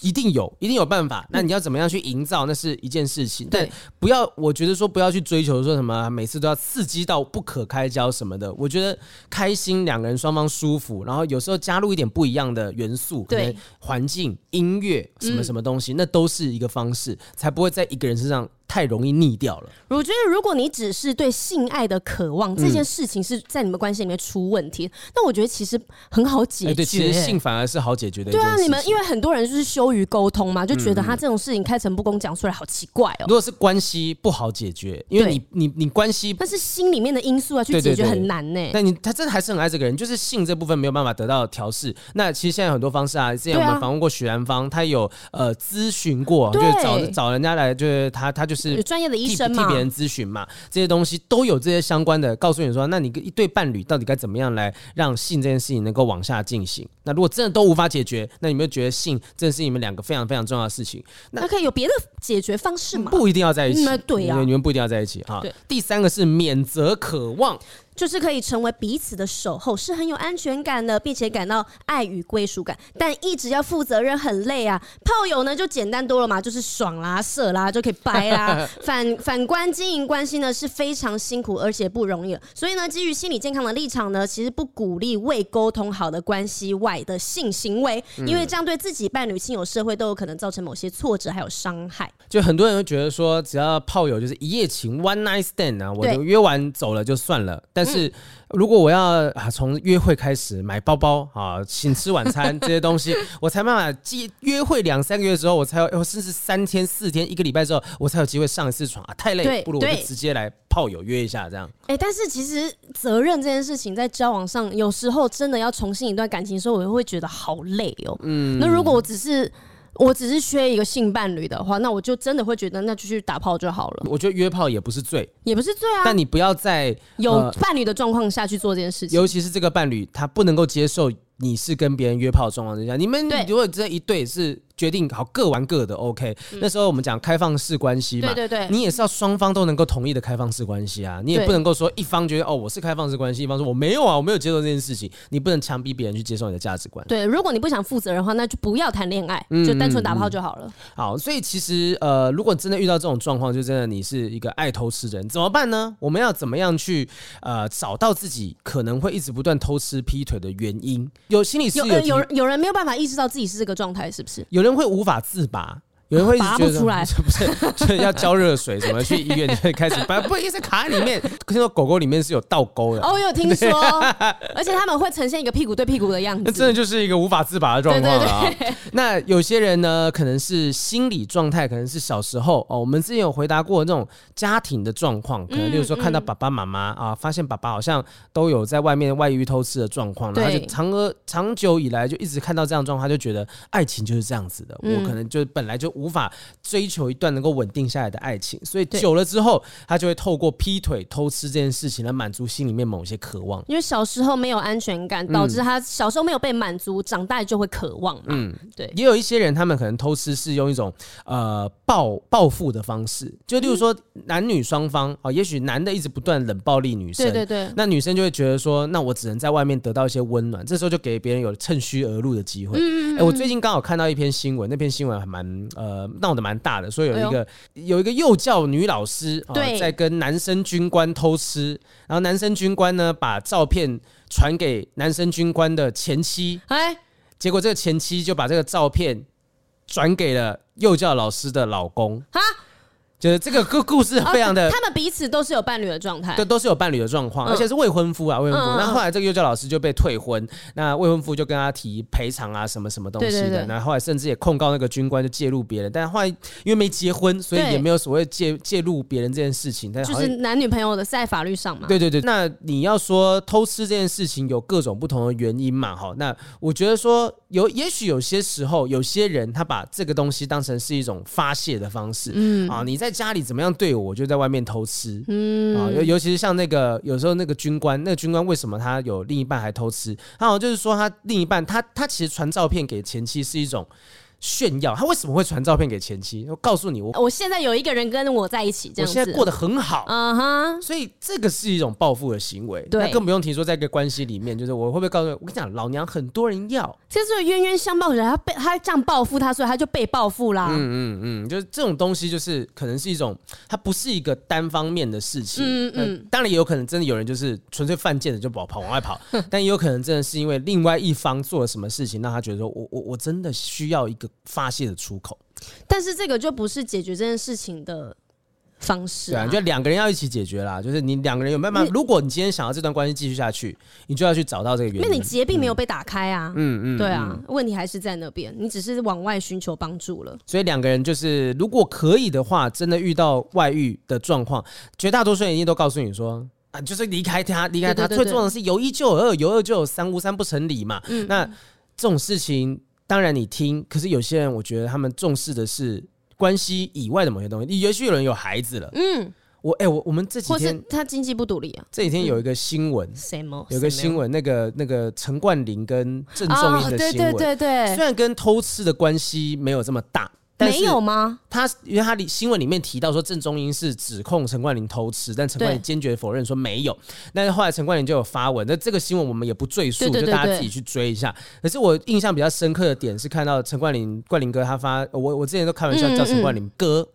一定有，一定有办法。那你要怎么样去营造，那是一件事情。但不要，我觉得说不要去追求说什么每次都要刺激到不可开交什么的。我觉得开心，两个人双方舒服，然后有时候加入一点不一样的元素，对，环境、音乐什么什么东西，那都是一个方式，才不会在一个人身上。太容易腻掉了。我觉得，如果你只是对性爱的渴望，这件事情是在你们关系里面出问题，那我觉得其实很好解决。对，其实性反而是好解决的。对啊，你们因为很多人就是羞于沟通嘛，就觉得他这种事情开诚布公讲出来好奇怪哦。如果是关系不好解决，因为你你你关系，但是心里面的因素啊，去解决很难呢。那你他真的还是很爱这个人，就是性这部分没有办法得到调试。那其实现在有很多方式啊，之前我们访问过许兰芳，他有呃咨询过，就是找找人家来，就是他他就是专业的医生。替别人咨询嘛，这些东西都有这些相关的，告诉你说，那你一对伴侣到底该怎么样来让性这件事情能够往下进行？那如果真的都无法解决，那你有没有觉得性真的是你们两个非常非常重要的事情？那可以有别的解决方式吗？不一定要在一起，对啊，你们不一定要在一起啊。第三个是免责渴望。就是可以成为彼此的守候，是很有安全感的，并且感到爱与归属感。但一直要负责任很累啊。炮友呢就简单多了嘛，就是爽啦、射啦就可以掰啦。反反观经营关系呢是非常辛苦而且不容易。所以呢，基于心理健康的立场呢，其实不鼓励未沟通好的关系外的性行为，因为这样对自己伴侣、亲友、社会都有可能造成某些挫折还有伤害。就很多人会觉得说，只要炮友就是一夜情 （one night stand） 啊，我就约完走了就算了，但是，如果我要啊从约会开始买包包啊，请吃晚餐这些东西，我才办法记约会两三个月之后，我才有，甚至三天四天一个礼拜之后，我才有机会上一次床啊，太累，不如我就直接来炮友约一下这样。哎、欸，但是其实责任这件事情在交往上，有时候真的要重新一段感情的时候，我会觉得好累哦。嗯，那如果我只是。我只是缺一个性伴侣的话，那我就真的会觉得那就去打炮就好了。我觉得约炮也不是罪，也不是罪啊。但你不要在有伴侣的状况下去做这件事情，尤其是这个伴侣他不能够接受你是跟别人约炮的状况之下，你们如果这一对是。决定好各玩各的，OK。那时候我们讲开放式关系嘛，对对对，你也是要双方都能够同意的开放式关系啊，你也不能够说一方觉得哦我是开放式关系，一方说我没有啊，我没有接受这件事情，你不能强逼别人去接受你的价值观。对，如果你不想负责任的话，那就不要谈恋爱，就单纯打炮就好了。好，所以其实呃，如果真的遇到这种状况，就真的你是一个爱偷吃的人，怎么办呢？我们要怎么样去呃找到自己可能会一直不断偷吃劈腿的原因？有心理师有有有人没有办法意识到自己是这个状态，是不是？有人会无法自拔。有人会拔不出来，不是，就是要浇热水，什么去医院就会开始拔，不，一直卡在里面。听说狗狗里面是有倒钩的，哦，我有听说，而且他们会呈现一个屁股对屁股的样子，那真的就是一个无法自拔的状况啊。那有些人呢，可能是心理状态，可能是小时候哦，我们之前有回答过那种家庭的状况，可能例如说看到爸爸妈妈啊，发现爸爸好像都有在外面外遇偷吃的状况，然后就长而长久以来就一直看到这样状况，他就觉得爱情就是这样子的，我可能就本来就。无法追求一段能够稳定下来的爱情，所以久了之后，他就会透过劈腿、偷吃这件事情来满足心里面某些渴望。因为小时候没有安全感，导致他小时候没有被满足，长大就会渴望嘛。嗯，对。也有一些人，他们可能偷吃是用一种呃报报复的方式，就例如说男女双方啊，也许男的一直不断冷暴力女生，对对对，那女生就会觉得说，那我只能在外面得到一些温暖，这时候就给别人有趁虚而入的机会。哎，我最近刚好看到一篇新闻，那篇新闻还蛮呃。呃，闹得蛮大的，所以有一个、哎、有一个幼教女老师啊，对。在跟男生军官偷吃，然后男生军官呢把照片传给男生军官的前妻，哎，结果这个前妻就把这个照片转给了幼教老师的老公，哈，就是这个故故事非常的，他们彼此都是有伴侣的状态，对，都是有伴侣的状况，而且是未婚夫啊，未婚夫。那后来这个幼教老师就被退婚，那未婚夫就跟他提赔偿啊，什么什么东西的。然后后来甚至也控告那个军官就介入别人，但后来因为没结婚，所以也没有所谓介介入别人这件事情。但就是男女朋友的在法律上嘛。对对对，那你要说偷吃这件事情有各种不同的原因嘛？哈，那我觉得说有，也许有些时候有些人他把这个东西当成是一种发泄的方式。嗯啊，你在家里怎么样对？我，我就在外面偷吃，嗯啊，尤尤其是像那个有时候那个军官，那个军官为什么他有另一半还偷吃？他好像就是说他另一半，他他其实传照片给前妻是一种。炫耀，他为什么会传照片给前妻？我告诉你，我我现在有一个人跟我在一起，这样子，我现在过得很好，嗯哼，所以这个是一种报复的行为。对，那更不用提说在一个关系里面，就是我会不会告诉你，我跟你讲，老娘很多人要，就是冤冤相报人，他被他这样报复他，所以他就被报复啦。嗯嗯嗯，就是这种东西，就是可能是一种，它不是一个单方面的事情。嗯嗯，当然也有可能真的有人就是纯粹犯贱的就跑跑往外跑，但也有可能真的是因为另外一方做了什么事情，让他觉得说我我我真的需要一个发泄的出出口，但是这个就不是解决这件事情的方式啊！对啊，就两个人要一起解决啦。就是你两个人有办法，如果你今天想要这段关系继续下去，你就要去找到这个原因。因为你结并没有被打开啊，嗯嗯，对啊，问题还是在那边，你只是往外寻求帮助了。所以两个人就是，如果可以的话，真的遇到外遇的状况，绝大多数人一定都告诉你说啊，就是离开他，离开他。最重要的是有一就有二，有二就有三，无三不成理嘛。嗯，那这种事情。当然你听，可是有些人我觉得他们重视的是关系以外的某些东西。也许有人有孩子了，嗯，我哎、欸、我我们这几天他经济不独立啊。这几天有一个新闻？有个新闻，那个那个陈冠霖跟郑中英的新闻，对对对对，虽然跟偷吃的关系没有这么大。没有吗？他因为他里新闻里面提到说郑中英是指控陈冠霖偷吃，但陈冠霖坚决否认说没有。但是后来陈冠霖就有发文，那这个新闻我们也不赘述，就大家自己去追一下。可是我印象比较深刻的点是看到陈冠霖冠霖哥他发，我我之前都开玩笑叫陈冠霖哥，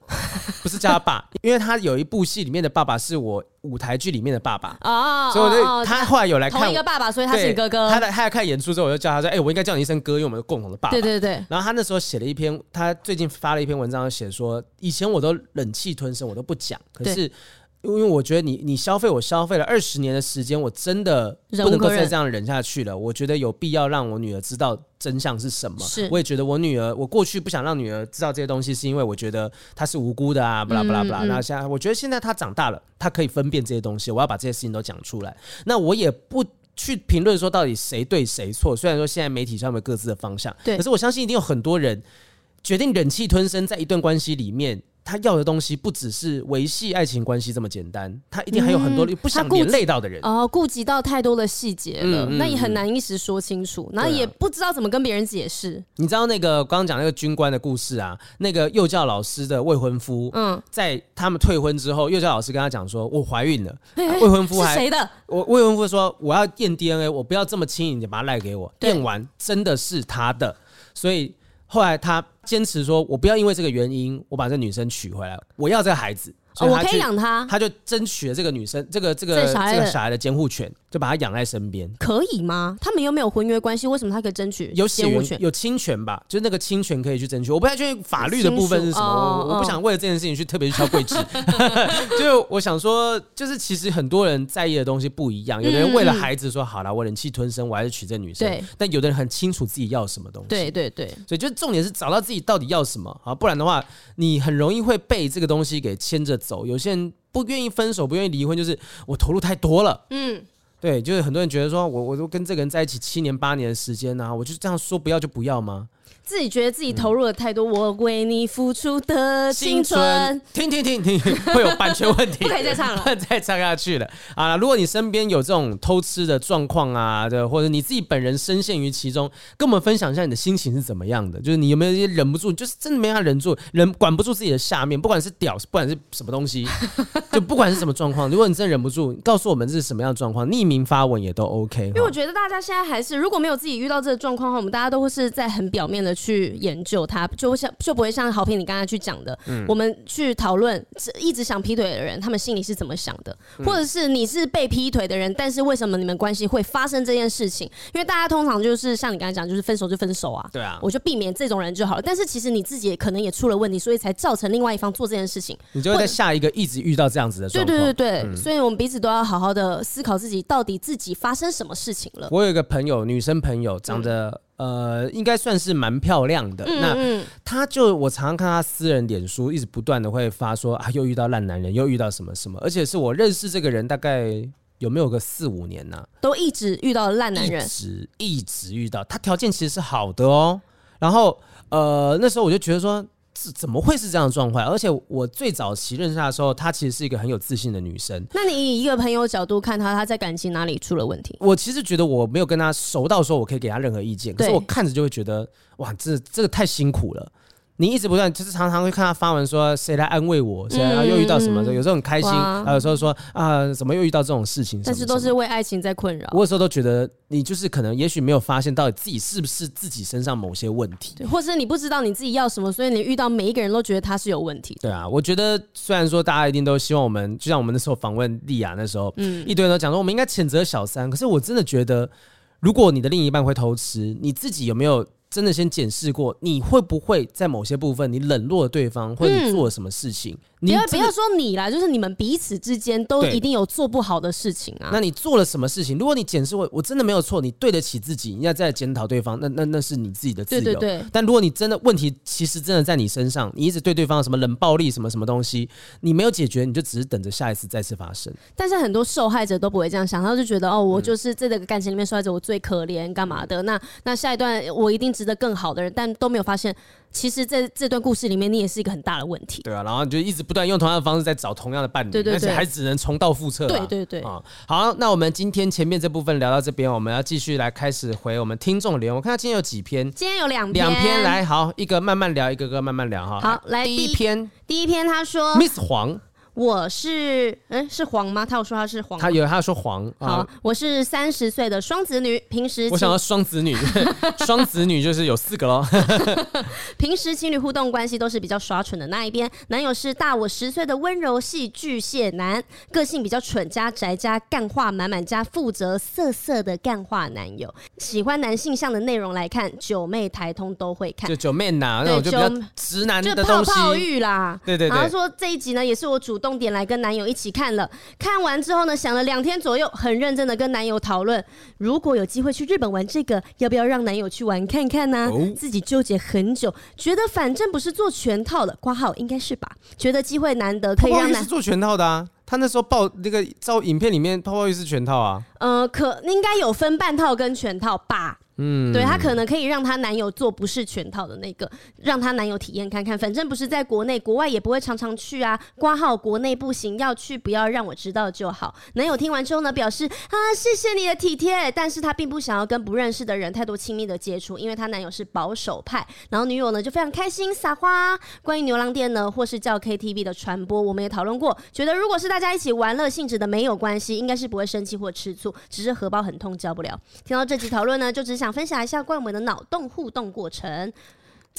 不是叫他爸，因为他有一部戏里面的爸爸是我。舞台剧里面的爸爸哦，所以我就他后来有来看同一个爸爸，所以他是你哥哥。他来他来看演出之后，我就叫他说：“哎，我应该叫你一声哥，因为我们有共同的爸爸。”对对对。然后他那时候写了一篇，他最近发了一篇文章，写说以前我都忍气吞声，我都不讲，可是。因为我觉得你你消费我消费了二十年的时间，我真的不能够再这样忍下去了。我觉得有必要让我女儿知道真相是什么。是，我也觉得我女儿，我过去不想让女儿知道这些东西，是因为我觉得她是无辜的啊，不啦不啦不啦。那现在我觉得现在她长大了，她可以分辨这些东西，我要把这些事情都讲出来。那我也不去评论说到底谁对谁错。虽然说现在媒体上面各自的方向，对，可是我相信一定有很多人决定忍气吞声，在一段关系里面。他要的东西不只是维系爱情关系这么简单，他一定还有很多不想连累到的人、嗯、哦，顾及到太多的细节了，嗯嗯、那也很难一时说清楚，然后也不知道怎么跟别人解释、啊。你知道那个刚刚讲那个军官的故事啊？那个幼教老师的未婚夫，嗯，在他们退婚之后，幼教老师跟他讲说：“我怀孕了。嘿嘿”未婚夫还是谁的？我未婚夫说：“我要验 DNA，我不要这么轻易的把它赖给我。验完真的是他的，所以。”后来他坚持说：“我不要因为这个原因，我把这女生娶回来，我要这个孩子。”哦，我可以养他，他就争取了这个女生，这个这个这个小孩的监护权，就把他养在身边。可以吗？他们又没有婚约关系，为什么他可以争取有血缘有侵权吧？就是那个侵权可以去争取。我不太确定法律的部分是什么，我我不想为了这件事情去特别去敲柜子。就我想说，就是其实很多人在意的东西不一样。有的人为了孩子说好了，我忍气吞声，我还是娶这女生。对。但有的人很清楚自己要什么东西。对对对。所以就重点是找到自己到底要什么啊，不然的话，你很容易会被这个东西给牵着走。有些人。不愿意分手，不愿意离婚，就是我投入太多了。嗯，对，就是很多人觉得说，我我都跟这个人在一起七年八年的时间啊，我就这样说不要就不要吗？自己觉得自己投入了太多，嗯、我为你付出的青春，听听听听，会有版权问题，不可以再唱了，不能再唱下去了啊！如果你身边有这种偷吃的状况啊，对，或者你自己本人深陷于其中，跟我们分享一下你的心情是怎么样的？就是你有没有一些忍不住，就是真的没法忍住，忍管不住自己的下面，不管是屌，不管是什么东西，就不管是什么状况，如果你真的忍不住，告诉我们这是什么样的状况，匿名发文也都 OK。因为我觉得大家现在还是如果没有自己遇到这个状况的话，我们大家都会是在很表面的。的去研究他，就像就不会像好评你刚才去讲的，嗯、我们去讨论一直想劈腿的人，他们心里是怎么想的，嗯、或者是你是被劈腿的人，但是为什么你们关系会发生这件事情？因为大家通常就是像你刚才讲，就是分手就分手啊，对啊，我就避免这种人就好了。但是其实你自己也可能也出了问题，所以才造成另外一方做这件事情，你就会在下一个一直遇到这样子的状况。对对对对，嗯、所以我们彼此都要好好的思考自己到底自己发生什么事情了。我有一个朋友，女生朋友，长得、嗯。呃，应该算是蛮漂亮的。嗯嗯，那他就我常常看他私人脸书，一直不断的会发说啊，又遇到烂男人，又遇到什么什么，而且是我认识这个人大概有没有个四五年呢、啊？都一直遇到烂男人，一直一直遇到。他条件其实是好的哦。然后呃，那时候我就觉得说。怎怎么会是这样的状况？而且我最早期认识她的时候，她其实是一个很有自信的女生。那你以一个朋友角度看她，她在感情哪里出了问题？我其实觉得我没有跟她熟到说我可以给她任何意见，可是我看着就会觉得，哇，这这个太辛苦了。你一直不断，就是常常会看他发文说谁来安慰我，谁啊又遇到什么的，有时候很开心，还有时候说啊，怎么又遇到这种事情？但是都是为爱情在困扰。我有时候都觉得你就是可能，也许没有发现到底自己是不是自己身上某些问题，或是你不知道你自己要什么，所以你遇到每一个人都觉得他是有问题。对啊，我觉得虽然说大家一定都希望我们，就像我们那时候访问丽亚那时候，嗯，一堆人都讲说我们应该谴责小三，可是我真的觉得，如果你的另一半会偷吃，你自己有没有？真的先检视过，你会不会在某些部分你冷落了对方，或者你做了什么事情？嗯你不要不要说你啦，就是你们彼此之间都一定有做不好的事情啊。那你做了什么事情？如果你检视我，我真的没有错，你对得起自己，你要再检讨对方，那那那是你自己的自由。对对对。但如果你真的问题其实真的在你身上，你一直对对方什么冷暴力什么什么东西，你没有解决，你就只是等着下一次再次发生。但是很多受害者都不会这样想，他就觉得哦，我就是在这个感情里面受害者，我最可怜，干嘛的？那那下一段我一定值得更好的人，但都没有发现。其实，在这段故事里面，你也是一个很大的问题。对啊，然后你就一直不断用同样的方式在找同样的伴侣，对对对，而且还只能重蹈覆辙。对对对。啊，好，那我们今天前面这部分聊到这边，我们要继续来开始回我们听众留言。我看到今天有几篇，今天有两篇，两篇来，好，一个慢慢聊，一个个慢慢聊哈。好，来第一篇，第一篇他说，Miss 黄。我是，嗯，是黄吗？他有说他是黄。他有，他说黄。好，啊、我是三十岁的双子女，平时我想要双子女，双子女就是有四个喽。平时情侣互动关系都是比较耍蠢的那一边，男友是大我十岁的温柔系巨蟹男，个性比较蠢加宅加干话满满加负责色色的干话男友，喜欢男性向的内容来看，九妹台通都会看，就九妹呐，那种就比较直男的东西，就泡泡浴啦，对对对。然后说这一集呢，也是我主。重点来跟男友一起看了，看完之后呢，想了两天左右，很认真的跟男友讨论，如果有机会去日本玩这个，要不要让男友去玩看看呢？哦、自己纠结很久，觉得反正不是做全套的，挂号应该是吧？觉得机会难得，可以让男友是做全套的啊。他那时候报那个照影片里面，泡泡浴是全套啊。呃，可应该有分半套跟全套吧。嗯，对，她可能可以让她男友做不是全套的那个，让她男友体验看看，反正不是在国内，国外也不会常常去啊。挂号国内不行，要去不要让我知道就好。男友听完之后呢，表示啊，谢谢你的体贴，但是他并不想要跟不认识的人太多亲密的接触，因为她男友是保守派。然后女友呢就非常开心撒花。关于牛郎店呢，或是叫 KTV 的传播，我们也讨论过，觉得如果是大家一起玩乐性质的，没有关系，应该是不会生气或吃醋，只是荷包很痛交不了。听到这集讨论呢，就只想。分享一下关于我们的脑洞互动过程，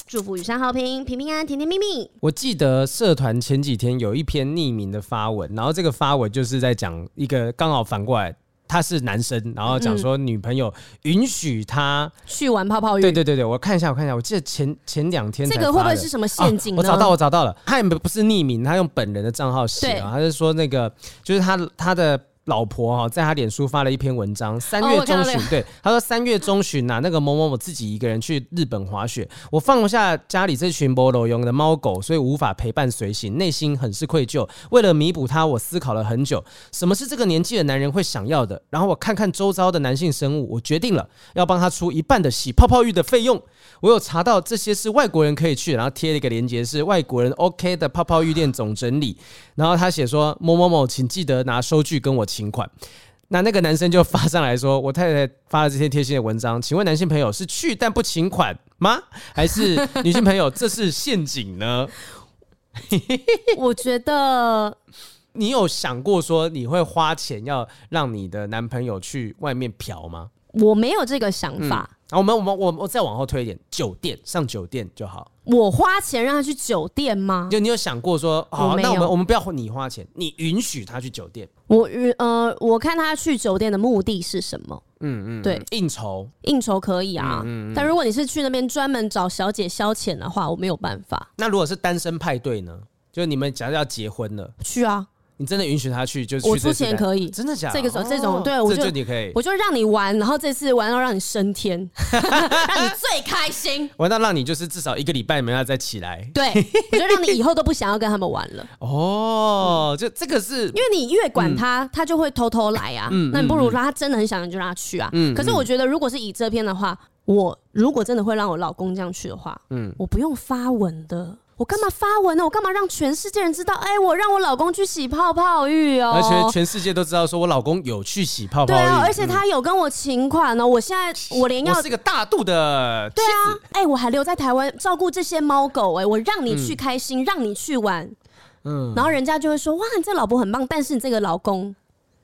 祝福雨山好评，平平安安，甜甜蜜蜜。我记得社团前几天有一篇匿名的发文，然后这个发文就是在讲一个刚好反过来，他是男生，然后讲说女朋友允许他去玩泡泡浴。对对对对，我看一下，我看一下，我记得前前两天这个会不会是什么陷阱我找到，我找到了，他也不是匿名，他用本人的账号写啊，他是说那个就是他他的。老婆哈，在他脸书发了一篇文章。三月中旬，对他说：“三月中旬呐，那个某某某自己一个人去日本滑雪，我放不下家里这群波罗用的猫狗，所以无法陪伴随行，内心很是愧疚。为了弥补他，我思考了很久，什么是这个年纪的男人会想要的？然后我看看周遭的男性生物，我决定了要帮他出一半的洗泡泡浴的费用。我有查到这些是外国人可以去，然后贴了一个链接，是外国人 OK 的泡泡浴店总整理。然后他写说：某某某，请记得拿收据跟我请款。”那那个男生就发上来说：“ 我太太发了这些贴心的文章，请问男性朋友是去但不请款吗？还是女性朋友这是陷阱呢？” 我觉得你有想过说你会花钱要让你的男朋友去外面嫖吗？我没有这个想法。然后我们我们我我再往后推一点，酒店上酒店就好。我花钱让他去酒店吗？就你有想过说，好，那我们我们不要你花钱，你允许他去酒店。我允呃，我看他去酒店的目的是什么？嗯嗯，对，应酬应酬可以啊，嗯嗯，但如果你是去那边专门找小姐消遣的话，我没有办法。那如果是单身派对呢？就你们假如要结婚了，去啊。你真的允许他去？就是我出钱可以，真的假的？这个这种，对我就你可以，我就让你玩，然后这次玩到让你升天，让你最开心，玩到让你就是至少一个礼拜没有再起来。对，我就让你以后都不想要跟他们玩了。哦，就这个是因为你越管他，他就会偷偷来啊。那你不如说他真的很想，就让他去啊。嗯可是我觉得，如果是以这篇的话，我如果真的会让我老公这样去的话，嗯，我不用发文的。我干嘛发文呢？我干嘛让全世界人知道？哎，我让我老公去洗泡泡浴哦，而且全世界都知道说我老公有去洗泡泡浴，对啊，而且他有跟我请款呢。我现在我连要我是个大度的妻子，对啊，哎，我还留在台湾照顾这些猫狗，哎，我让你去开心，让你去玩，嗯，然后人家就会说哇，你这老婆很棒，但是你这个老公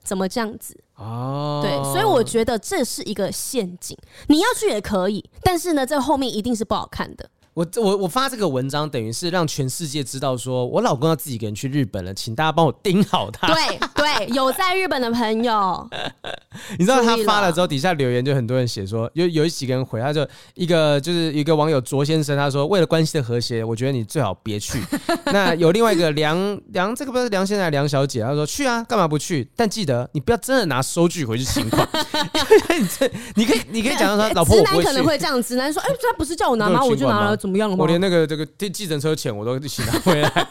怎么这样子？哦，对，所以我觉得这是一个陷阱，你要去也可以，但是呢，这后面一定是不好看的。我我我发这个文章，等于是让全世界知道，说我老公要自己一个人去日本了，请大家帮我盯好他。对对，有在日本的朋友，你知道他发了之后，底下留言就很多人写说，有有几个人回，他就一个就是一个网友卓先生，他说为了关系的和谐，我觉得你最好别去。那有另外一个梁梁，这个不是梁先生，梁小姐，她说去啊，干嘛不去？但记得你不要真的拿收据回去请款。你这你可以你可以讲到说，老婆我不会。直男可能会这样，直男说，哎，他不是叫我拿吗？我就拿了。怎我连那个这个计计程车钱我都一起拿回来。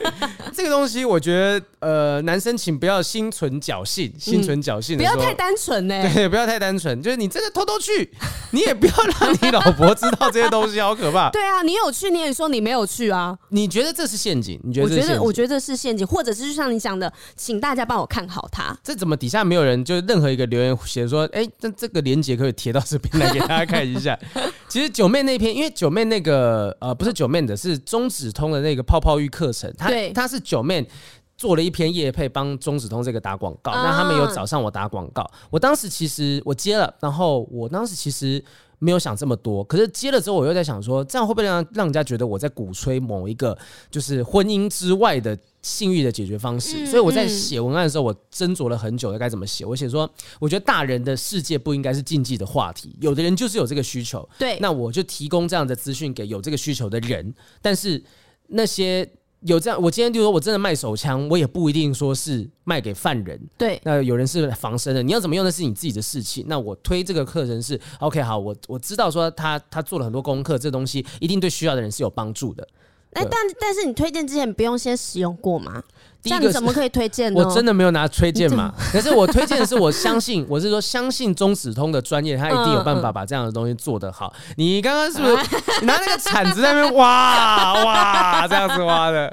这个东西，我觉得呃，男生请不要心存侥幸，心存侥幸，不要太单纯呢。对，不要太单纯，就是你真的偷偷去，你也不要让你老婆知道这些东西，好可怕。对啊，你有去，你也说你没有去啊？你觉得这是陷阱？你觉得？我觉得，我觉得是陷阱，或者是就像你讲的，请大家帮我看好他。这怎么底下没有人就任何一个留言写说，哎，这这个链接可以贴到这边来给大家看一下。其实九妹那篇，因为九妹那个呃，不是九妹的，是中指通的那个泡泡浴课程，它它是九妹做了一篇夜配帮中子通这个打广告，那他们有找上我打广告，我当时其实我接了，然后我当时其实。没有想这么多，可是接了之后，我又在想说，这样会不会让让人家觉得我在鼓吹某一个就是婚姻之外的性欲的解决方式？嗯、所以我在写文案的时候，我斟酌了很久，该怎么写。我写说，我觉得大人的世界不应该是禁忌的话题，有的人就是有这个需求，对，那我就提供这样的资讯给有这个需求的人，但是那些。有这样，我今天就说我真的卖手枪，我也不一定说是卖给犯人。对，那有人是防身的，你要怎么用那是你自己的事情。那我推这个课程是 OK，好，我我知道说他他做了很多功课，这东西一定对需要的人是有帮助的。哎，但但是你推荐之前不用先使用过吗？这样你怎么可以推荐呢？我真的没有拿推荐嘛，可是我推荐的是我相信，我是说相信中指通的专业，他一定有办法把这样的东西做得好。你刚刚是不是你拿那个铲子在那边挖挖这样子挖的？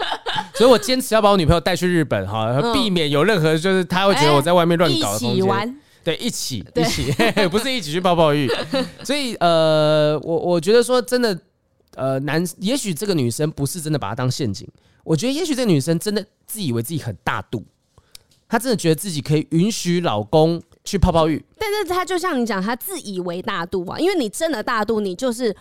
所以我坚持要把我女朋友带去日本哈，避免有任何就是他会觉得我在外面乱搞的东西。对，一起一起，不是一起去泡泡浴。所以呃，我我觉得说真的，呃，男也许这个女生不是真的把它当陷阱。我觉得也许这个女生真的自以为自己很大度，她真的觉得自己可以允许老公去泡泡浴。但是她就像你讲，她自以为大度啊，因为你真的大度，你就是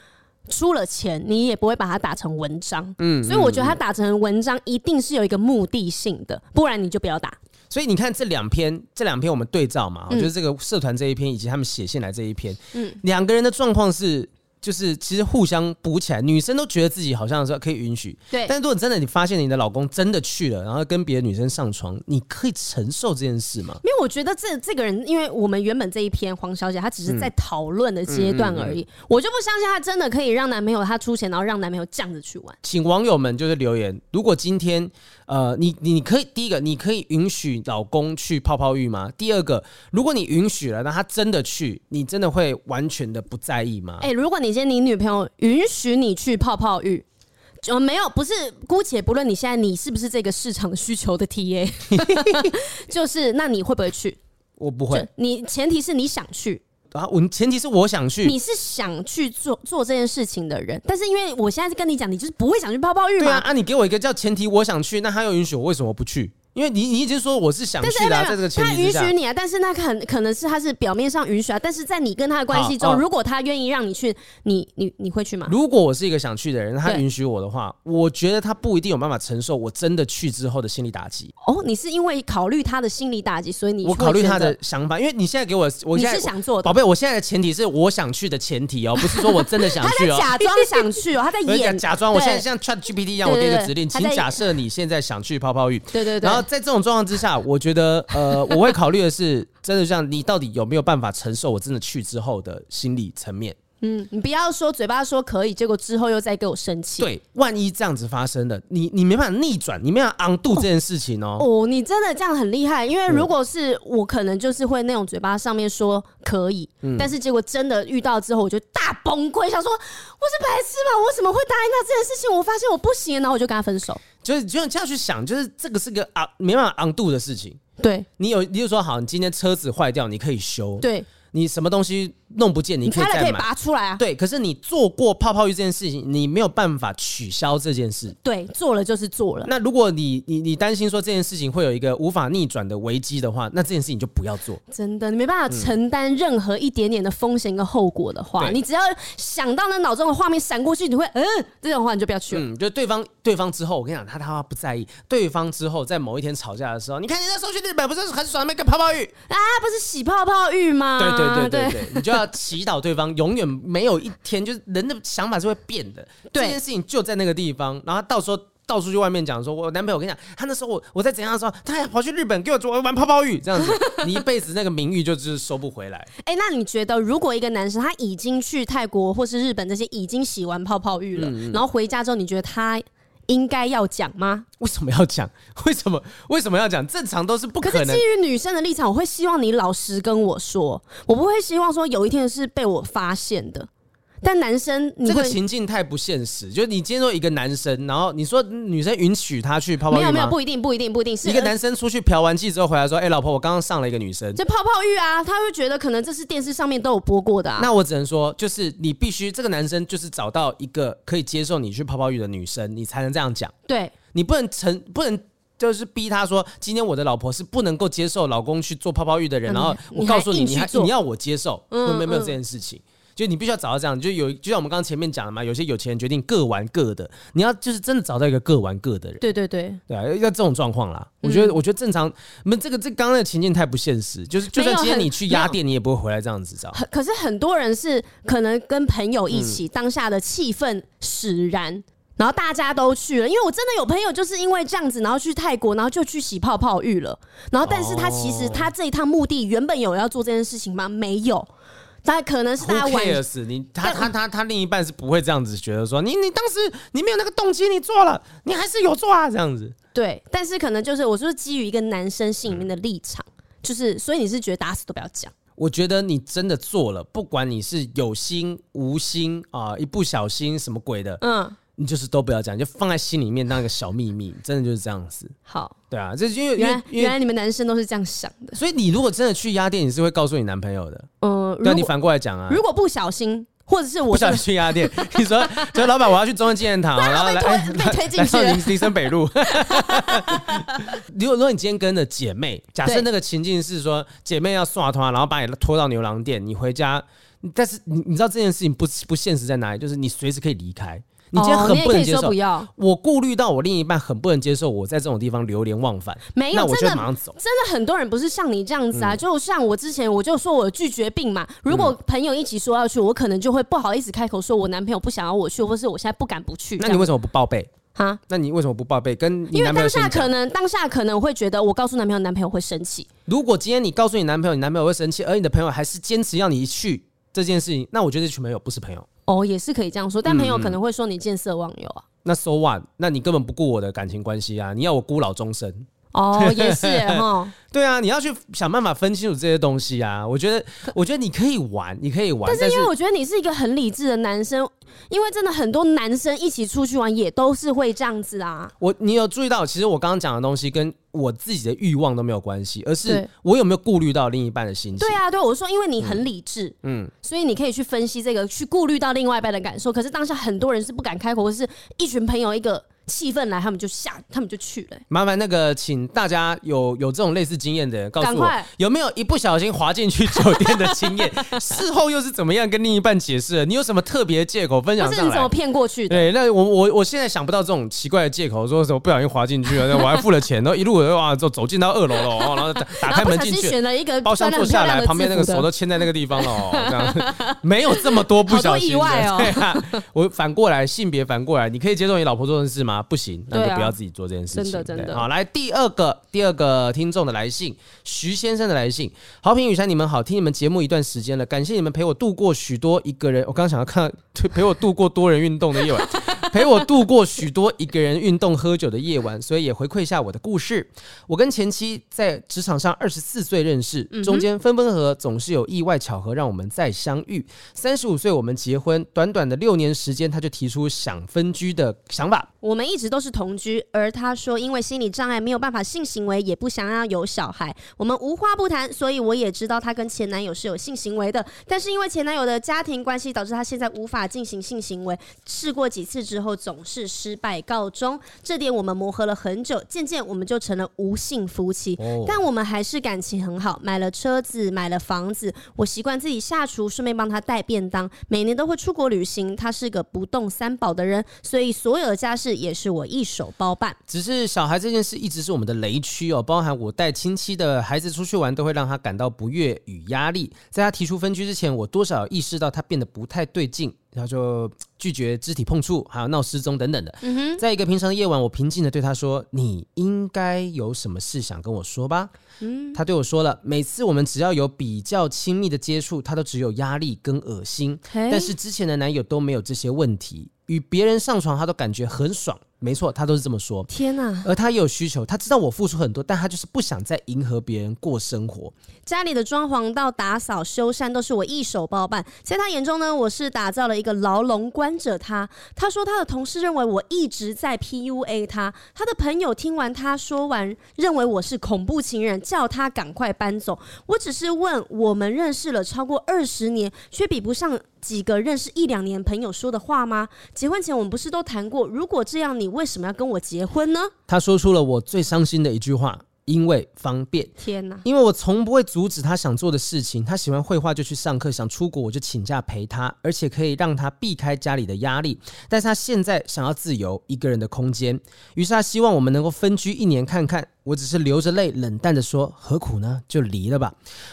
出了钱，你也不会把它打成文章。嗯，所以我觉得她打成文章一定是有一个目的性的，不然你就不要打。所以你看这两篇，这两篇我们对照嘛，我觉得这个社团这一篇以及他们写信来这一篇，嗯，两个人的状况是。就是其实互相补起来，女生都觉得自己好像是可以允许，对。但是如果真的你发现你的老公真的去了，然后跟别的女生上床，你可以承受这件事吗？因为我觉得这这个人，因为我们原本这一篇黄小姐她只是在讨论的阶段而已，嗯嗯嗯嗯，我就不相信她真的可以让男朋友她出钱，然后让男朋友这样子去玩。请网友们就是留言，如果今天。呃，你你可以第一个，你可以允许老公去泡泡浴吗？第二个，如果你允许了，那他真的去，你真的会完全的不在意吗？哎、欸，如果你今天你女朋友允许你去泡泡浴，就没有，不是，姑且不论你现在你是不是这个市场需求的 TA，就是那你会不会去？我不会。你前提是你想去。啊，我前提是我想去，你是想去做做这件事情的人，但是因为我现在是跟你讲，你就是不会想去泡泡浴吗？对啊，啊，你给我一个叫前提，我想去，那他又允许我，为什么不去？因为你你已经说我是想去的、啊，在这个前提下他允许你啊，但是那可能可能是他是表面上允许啊，但是在你跟他的关系中，如果他愿意让你去，你你你会去吗？如果我是一个想去的人，他允许我的话，我觉得他不一定有办法承受我真的去之后的心理打击。哦，你是因为考虑他的心理打击，所以你我考虑他的想法，因为你现在给我，我现在你是想做的，宝贝，我现在的前提是我想去的前提哦，不是说我真的想去哦，他在假装想去哦，他在 演假装。我现在像 Chat GPT 一样，我给个指令，请假设你现在想去泡泡浴，对对对，然后在这种状况之下。我觉得，呃，我会考虑的是，真的像你到底有没有办法承受我真的去之后的心理层面。嗯，你不要说嘴巴说可以，结果之后又再给我生气。对，万一这样子发生的，你你没办法逆转，你没办法 undo 这件事情哦。哦，你真的这样很厉害，因为如果是我，可能就是会那种嘴巴上面说可以，嗯、但是结果真的遇到之后，我就大崩溃，想说我是白痴吗？我怎么会答应他这件事情？我发现我不行，然后我就跟他分手。就是就这样去想，就是这个是个啊没办法 undo 的事情。对，你有，你就说好，你今天车子坏掉，你可以修。对。你什么东西弄不见，你可以再拔出来啊。对，可是你做过泡泡浴这件事情，你没有办法取消这件事。对，做了就是做了。那如果你你你担心说这件事情会有一个无法逆转的危机的话，那这件事情就不要做。真的，你没办法承担任何一点点的风险跟后果的话，嗯、你只要想到那脑中的画面闪过去，你会嗯，这种话你就不要去了。嗯，就对方对方之后，我跟你讲，他他不在意。对方之后在某一天吵架的时候，你看人家说去日本不是还是耍那个泡泡浴啊？不是洗泡泡浴吗？对对对对对。你就要祈祷对方永远没有一天，就是人的想法是会变的。这件事情就在那个地方，然后到时候到处去外面讲说，我男朋友我跟你讲，他那时候我我在怎样的时候，他还跑去日本给我玩泡泡浴，这样子，你一辈子那个名誉就就是收不回来。哎、欸，那你觉得，如果一个男生他已经去泰国或是日本这些已经洗完泡泡浴了，嗯嗯然后回家之后，你觉得他？应该要讲吗？为什么要讲？为什么为什么要讲？正常都是不可能。可是基于女生的立场，我会希望你老实跟我说，我不会希望说有一天是被我发现的。但男生，这个情境太不现实。就是你今天说一个男生，然后你说女生允许他去泡泡？没有没有，不一定不一定不一定是一个男生出去嫖完妓之后回来说：“哎、欸，老婆，我刚刚上了一个女生。”这泡泡浴啊，他会觉得可能这是电视上面都有播过的啊。那我只能说，就是你必须这个男生就是找到一个可以接受你去泡泡浴的女生，你才能这样讲。对，你不能成不能就是逼他说，今天我的老婆是不能够接受老公去做泡泡浴的人，嗯、然后我告诉你，你还你要我接受，嗯、没有没有这件事情。就你必须要找到这样，就有就像我们刚刚前面讲的嘛，有些有钱人决定各玩各的，你要就是真的找到一个各玩各的人。对对对，对啊，要这种状况啦。我觉得、嗯、我觉得正常，我们这个这刚刚的情境太不现实，就是就算今天你去压店，你也不会回来这样子找。可是很多人是可能跟朋友一起，当下的气氛使然，嗯、然后大家都去了。因为我真的有朋友就是因为这样子，然后去泰国，然后就去洗泡泡浴了。然后但是他其实他这一趟目的原本有要做这件事情吗？没有。他可能是他玩你，他他他他另一半是不会这样子觉得说你你当时你没有那个动机，你做了，你还是有做啊这样子。对，但是可能就是我说基于一个男生心里面的立场，嗯、就是所以你是觉得打死都不要讲。我觉得你真的做了，不管你是有心无心啊，一不小心什么鬼的，嗯。你就是都不要讲，就放在心里面当一个小秘密，真的就是这样子。好，对啊，这因为原来原来你们男生都是这样想的，所以你如果真的去鸭店，你是会告诉你男朋友的。嗯，那，你反过来讲啊，如果不小心，或者是我不小心去鸭店，你说，说老板我要去中央纪念堂，然后来被推进去，林林森北路。如果如果你今天跟的姐妹，假设那个情境是说姐妹要刷团，然后把你拖到牛郎店，你回家，但是你你知道这件事情不不现实在哪里？就是你随时可以离开。你今天很不能接受，我顾虑到我另一半很不能接受我在这种地方流连忘返。没有，那我就马上走。真的很多人不是像你这样子啊，就像我之前我就说我拒绝病嘛。如果朋友一起说要去，我可能就会不好意思开口说我男朋友不想要我去，或是我现在不敢不去。那你为什么不报备啊？那你为什么不报备？跟因为当下可能当下可能会觉得我告诉男朋友，男朋友会生气。如果今天你告诉你男朋友，你男朋友会生气，而你的朋友还是坚持要你去这件事情，那我觉得这群朋友不是朋友。哦，也是可以这样说，但朋友可能会说你见色忘友啊。那 so what？那你根本不顾我的感情关系啊！你要我孤老终生。哦，也是哈。对啊，你要去想办法分清楚这些东西啊！我觉得，我觉得你可以玩，你可以玩。但是因为我觉得你是一个很理智的男生，因为真的很多男生一起出去玩也都是会这样子啊。我，你有注意到，其实我刚刚讲的东西跟我自己的欲望都没有关系，而是我有没有顾虑到另一半的心情。对啊，对，我说因为你很理智，嗯，所以你可以去分析这个，去顾虑到另外一半的感受。可是当下很多人是不敢开口，或是一群朋友一个气氛来，他们就下，他们就去了、欸。麻烦那个，请大家有有这种类似经验的人告诉我，快有没有一不小心滑进去酒店的经验？事后又是怎么样跟另一半解释？你有什么特别的借口分享上来？是你怎么骗过去的？对，那我我我现在想不到这种奇怪的借口，说什么不小心滑进去了，我还付了钱，然后 一路哇走走进到二楼了，然后打打开门进去，选了一个包厢坐下来，旁边那个手都牵在那个地方了，这样没有这么多不小心的。意外哦。对啊，我反过来性别反过来，你可以接受你老婆做的事吗？不行，那就不要自己做这件事情。真的真的。好，来第二个第二个听众的来信，徐先生的来信。好评雨山，你们好，听你们节目一段时间了，感谢你们陪我度过许多一个人，我刚刚想要看 陪我度过多人运动的夜晚，陪我度过许多一个人运动喝酒的夜晚，所以也回馈一下我的故事。我跟前妻在职场上二十四岁认识，中间分分合合，总是有意外巧合让我们再相遇。三十五岁我们结婚，短短的六年时间，他就提出想分居的想法。我们一直都是同居，而他说因为心理障碍没有办法性行为，也不想要有小孩。我们无话不谈，所以我也知道他跟前男友是有性行为的，但是因为前男友的家庭关系，导致他现在无法进行性行为。试过几次之后，总是失败告终。这点我们磨合了很久，渐渐我们就成了无性夫妻。哦、但我们还是感情很好，买了车子，买了房子。我习惯自己下厨，顺便帮他带便当。每年都会出国旅行。他是个不动三宝的人，所以所有的家事也是我一手包办。只是小孩这件事一直是我们的雷区哦，包含我带亲戚的孩子出去玩，都会让他感到不悦与压力。在他提出分居之前，我多少意识到他变得不太对劲。然后就拒绝肢体碰触，还有闹失踪等等的。嗯，在一个平常的夜晚，我平静的对他说：“你应该有什么事想跟我说吧？”嗯，他对我说了，每次我们只要有比较亲密的接触，他都只有压力跟恶心。但是之前的男友都没有这些问题，与别人上床他都感觉很爽。没错，他都是这么说。天哪！而他也有需求，他知道我付出很多，但他就是不想再迎合别人过生活。家里的装潢到打扫修缮都是我一手包办，在他眼中呢，我是打造了一个牢笼关着他。他说他的同事认为我一直在 PUA 他，他的朋友听完他说完，认为我是恐怖情人，叫他赶快搬走。我只是问，我们认识了超过二十年，却比不上几个认识一两年朋友说的话吗？结婚前我们不是都谈过，如果这样，你为什么要跟我结婚呢？他说出了我最伤心的一句话。因为方便，天哪！因为我从不会阻止他想做的事情。他喜欢绘画就去上课，想出国我就请假陪他，而且可以让他避开家里的压力。但是他现在想要自由，一个人的空间。于是他希望我们能够分居一年看看。我只是流着泪，冷淡的说：“何苦呢？就离了吧。”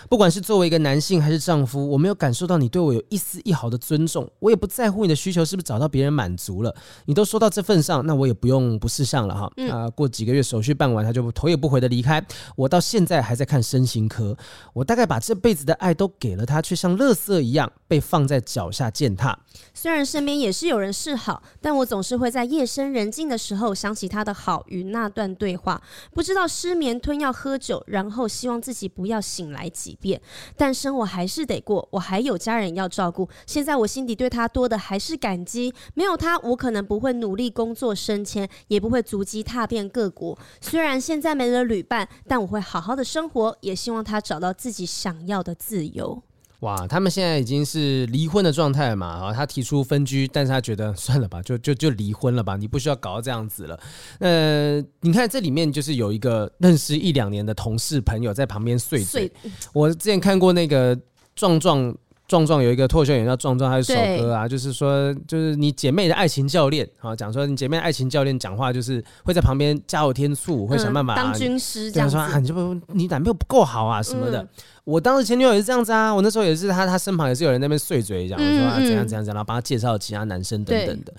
不管是作为一个男性还是丈夫，我没有感受到你对我有一丝一毫的尊重。我也不在乎你的需求是不是找到别人满足了。你都说到这份上，那我也不用不识相了哈。嗯、啊，过几个月手续办完，他就头也不回的离开。我到现在还在看身心科。我大概把这辈子的爱都给了他，却像垃圾一样被放在脚下践踏。虽然身边也是有人示好，但我总是会在夜深人静的时候想起他的好与那段对话。不知道。失眠吞药喝酒，然后希望自己不要醒来几遍，但生活还是得过，我还有家人要照顾。现在我心底对他多的还是感激，没有他，我可能不会努力工作升迁，也不会足迹踏遍各国。虽然现在没了旅伴，但我会好好的生活，也希望他找到自己想要的自由。哇，他们现在已经是离婚的状态了嘛？啊，他提出分居，但是他觉得算了吧，就就就离婚了吧，你不需要搞到这样子了。呃，你看这里面就是有一个认识一两年的同事朋友在旁边碎嘴。碎我之前看过那个壮壮。壮壮有一个脱口秀演员叫壮壮，他有首歌啊，就是说，就是你姐妹的爱情教练啊，讲说你姐妹的爱情教练讲话就是会在旁边加油添醋，会想办法、啊嗯、当军师这样说啊，你这不你男朋友不够好啊什么的。嗯、我当时前女友也是这样子啊，我那时候也是他他身旁也是有人在那边碎嘴讲说啊怎样怎样怎样，然后帮他介绍其他男生等等的。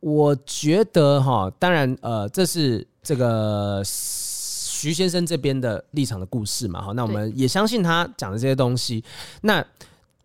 我觉得哈，当然呃，这是这个徐先生这边的立场的故事嘛，哈，那我们也相信他讲的这些东西，那。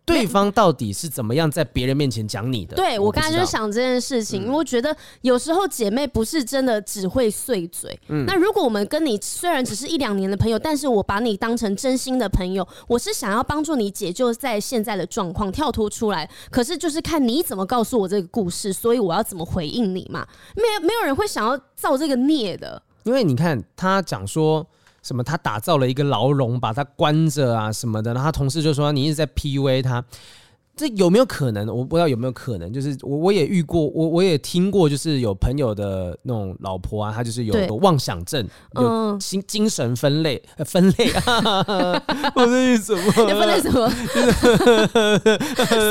对方到底是怎么样在别人面前讲你的？对，我刚才就想这件事情，因为我觉得有时候姐妹不是真的只会碎嘴。嗯，那如果我们跟你虽然只是一两年的朋友，但是我把你当成真心的朋友，我是想要帮助你解救在现在的状况，跳脱出来。可是就是看你怎么告诉我这个故事，所以我要怎么回应你嘛？没有没有人会想要造这个孽的。因为你看他讲说。什么？他打造了一个牢笼，把他关着啊，什么的。然后他同事就说：“你一直在 PUA 他。”这有没有可能？我不知道有没有可能，就是我我也遇过，我我也听过，就是有朋友的那种老婆啊，她就是有个妄想症，有精精神分类分类，我这是什么？你分类什么？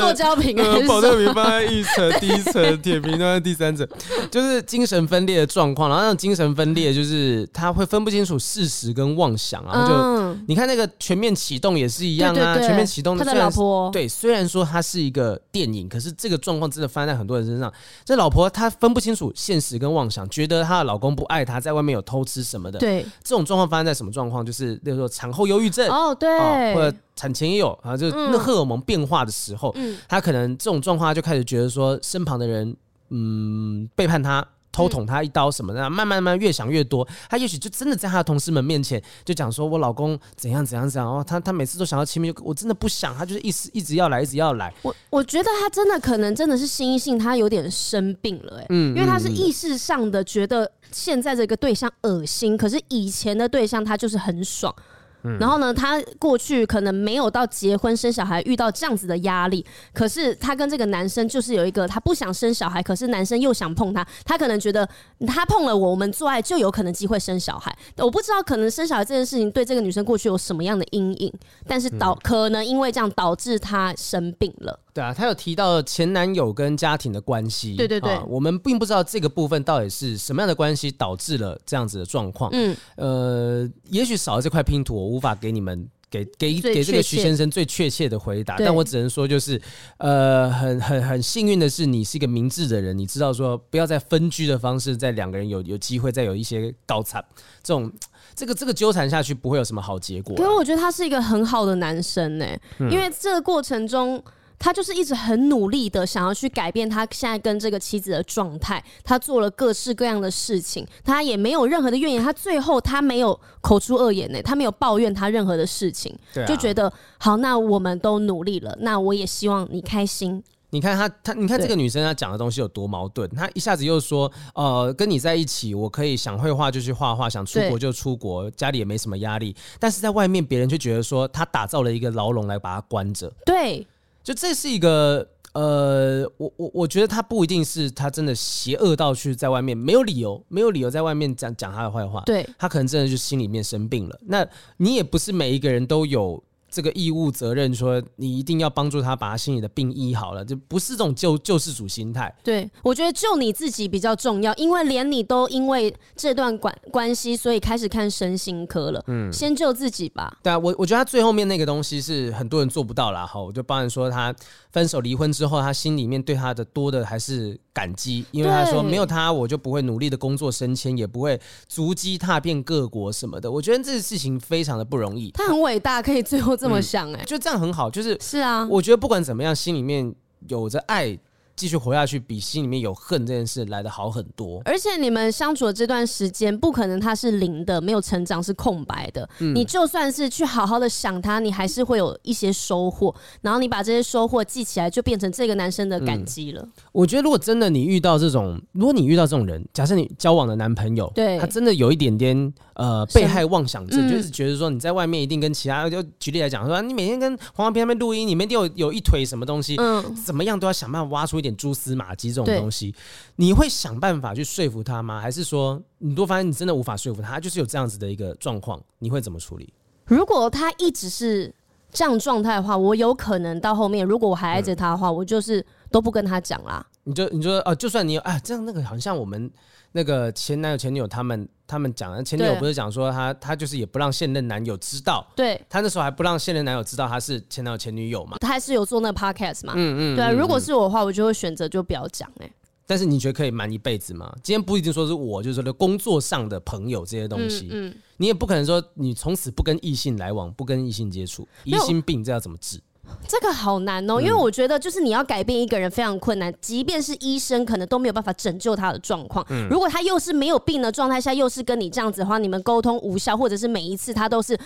塑胶瓶啊，保特瓶放在一层，第一层铁瓶放在第三层，就是精神分裂的状况。然后那种精神分裂就是他会分不清楚事实跟妄想，然后就你看那个全面启动也是一样啊，全面启动他的老婆对，虽然说。它是一个电影，可是这个状况真的发生在很多人身上。这老婆她分不清楚现实跟妄想，觉得她的老公不爱她，在外面有偷吃什么的。对，这种状况发生在什么状况？就是例如说产后忧郁症哦，对，哦、或者产前也有啊，就那荷尔蒙变化的时候，嗯，她可能这种状况就开始觉得说身旁的人嗯背叛她。偷捅他一刀什么的，慢慢慢慢越想越多，他也许就真的在他的同事们面前就讲说：“我老公怎样怎样怎样。”哦，他他每次都想要亲密，我真的不想，他就是一直一直要来，一直要来。我我觉得他真的可能真的是心性，他有点生病了，哎，嗯，因为他是意识上的觉得现在这个对象恶心，可是以前的对象他就是很爽。然后呢，他过去可能没有到结婚生小孩遇到这样子的压力，可是他跟这个男生就是有一个他不想生小孩，可是男生又想碰他，他可能觉得他碰了我，我们做爱就有可能机会生小孩。我不知道可能生小孩这件事情对这个女生过去有什么样的阴影，但是导可能因为这样导致她生病了。对啊，他有提到前男友跟家庭的关系。对对对，我们并不知道这个部分到底是什么样的关系导致了这样子的状况。嗯，呃，也许少了这块拼图，我无法给你们给给给这个徐先生最确切的回答。但我只能说，就是呃，很很很幸运的是，你是一个明智的人，你知道说不要再分居的方式，在两个人有有机会再有一些高产这种这个这个纠缠下去，不会有什么好结果。可是我觉得他是一个很好的男生呢，因为这个过程中。他就是一直很努力的想要去改变他现在跟这个妻子的状态，他做了各式各样的事情，他也没有任何的怨言，他最后他没有口出恶言呢，他没有抱怨他任何的事情，就觉得好，那我们都努力了，那我也希望你开心。你看他，他你看这个女生她讲的东西有多矛盾，她一下子又说，呃，跟你在一起，我可以想绘画就去画画，想出国就出国，家里也没什么压力，但是在外面别人却觉得说他打造了一个牢笼来把他关着，对。就这是一个呃，我我我觉得他不一定是他真的邪恶到去在外面没有理由，没有理由在外面讲讲他的坏话，对，他可能真的就心里面生病了。那你也不是每一个人都有。这个义务责任，说你一定要帮助他把他心里的病医好了，就不是这种救救世主心态。对，我觉得救你自己比较重要，因为连你都因为这段关关系，所以开始看身心科了。嗯，先救自己吧。对啊，我我觉得他最后面那个东西是很多人做不到啦。哈，我就帮人说他分手离婚之后，他心里面对他的多的还是感激，因为他说没有他，我就不会努力的工作升迁，也不会足迹踏遍各国什么的。我觉得这个事情非常的不容易。他很伟大，可以最后这么想哎、欸，就这样很好，就是是啊，我觉得不管怎么样，心里面有着爱。继续活下去，比心里面有恨这件事来的好很多。而且你们相处的这段时间，不可能他是零的，没有成长，是空白的。嗯、你就算是去好好的想他，你还是会有一些收获。然后你把这些收获记起来，就变成这个男生的感激了。嗯、我觉得，如果真的你遇到这种，如果你遇到这种人，假设你交往的男朋友，对他真的有一点点呃被害妄想症，嗯、就是觉得说你在外面一定跟其他，就举例来讲说，你每天跟黄黄平那边录音，你们一定有有一腿什么东西，嗯，怎么样都要想办法挖出一点蛛丝马迹。这种东西，你会想办法去说服他吗？还是说你都发现你真的无法说服他，就是有这样子的一个状况，你会怎么处理？如果他一直是这样状态的话，我有可能到后面，如果我还爱着他的话，我就是都不跟他讲啦。你就你就哦，就算你有啊，这样那个好像我们那个前男友前女友他们他们讲的，前女友不是讲说她她就是也不让现任男友知道，对，她那时候还不让现任男友知道她是前男友前女友嘛，她还是有做那个 podcast 嘛，嗯嗯，对啊，如果是我的话，我就会选择就不要讲哎。但是你觉得可以瞒一辈子吗？今天不一定说是我，就是说工作上的朋友这些东西，嗯，嗯你也不可能说你从此不跟异性来往，不跟异性接触，疑心病这要怎么治？这个好难哦，因为我觉得就是你要改变一个人非常困难，嗯、即便是医生可能都没有办法拯救他的状况。嗯、如果他又是没有病的状态下，又是跟你这样子的话，你们沟通无效，或者是每一次他都是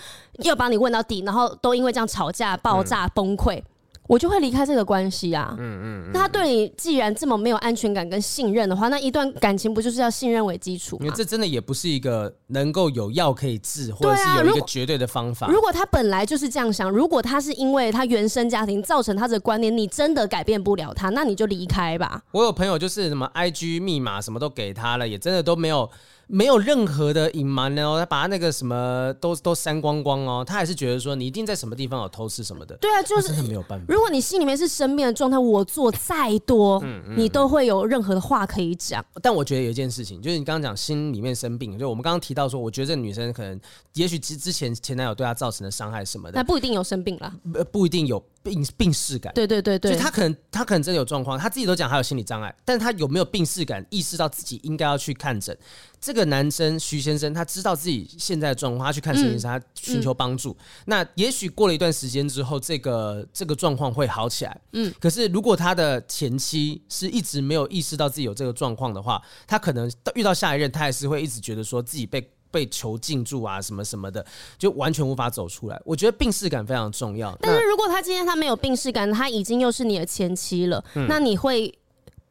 要把你问到底，然后都因为这样吵架、爆炸、崩溃。我就会离开这个关系啊。嗯嗯，嗯。那他对你既然这么没有安全感跟信任的话，那一段感情不就是要信任为基础吗？因为这真的也不是一个能够有药可以治，或者是有一个绝对的方法。如果，如果他本来就是这样想，如果他是因为他原生家庭造成他的观念，你真的改变不了他，那你就离开吧。我有朋友就是什么 IG 密码什么都给他了，也真的都没有。没有任何的隐瞒哦，他把他那个什么都都删光光哦，他还是觉得说你一定在什么地方有偷吃什么的。对啊，就是真的没有办法。如果你心里面是生病的状态，我做再多，嗯嗯，你都会有任何的话可以讲。但我觉得有一件事情，就是你刚刚讲心里面生病，就我们刚刚提到说，我觉得这个女生可能，也许之之前前男友对她造成的伤害什么的，那不一定有生病了，不不一定有。病病逝感，对对对对，就他可能他可能真的有状况，他自己都讲他有心理障碍，但是他有没有病逝感，意识到自己应该要去看诊？这个男生徐先生，他知道自己现在的状况，他去看心理医生，他寻求帮助。嗯、那也许过了一段时间之后，这个这个状况会好起来。嗯，可是如果他的前妻是一直没有意识到自己有这个状况的话，他可能遇到下一任，他还是会一直觉得说自己被。被囚禁住啊，什么什么的，就完全无法走出来。我觉得病逝感非常重要。但是如果他今天他没有病逝感，他已经又是你的前妻了，嗯、那你会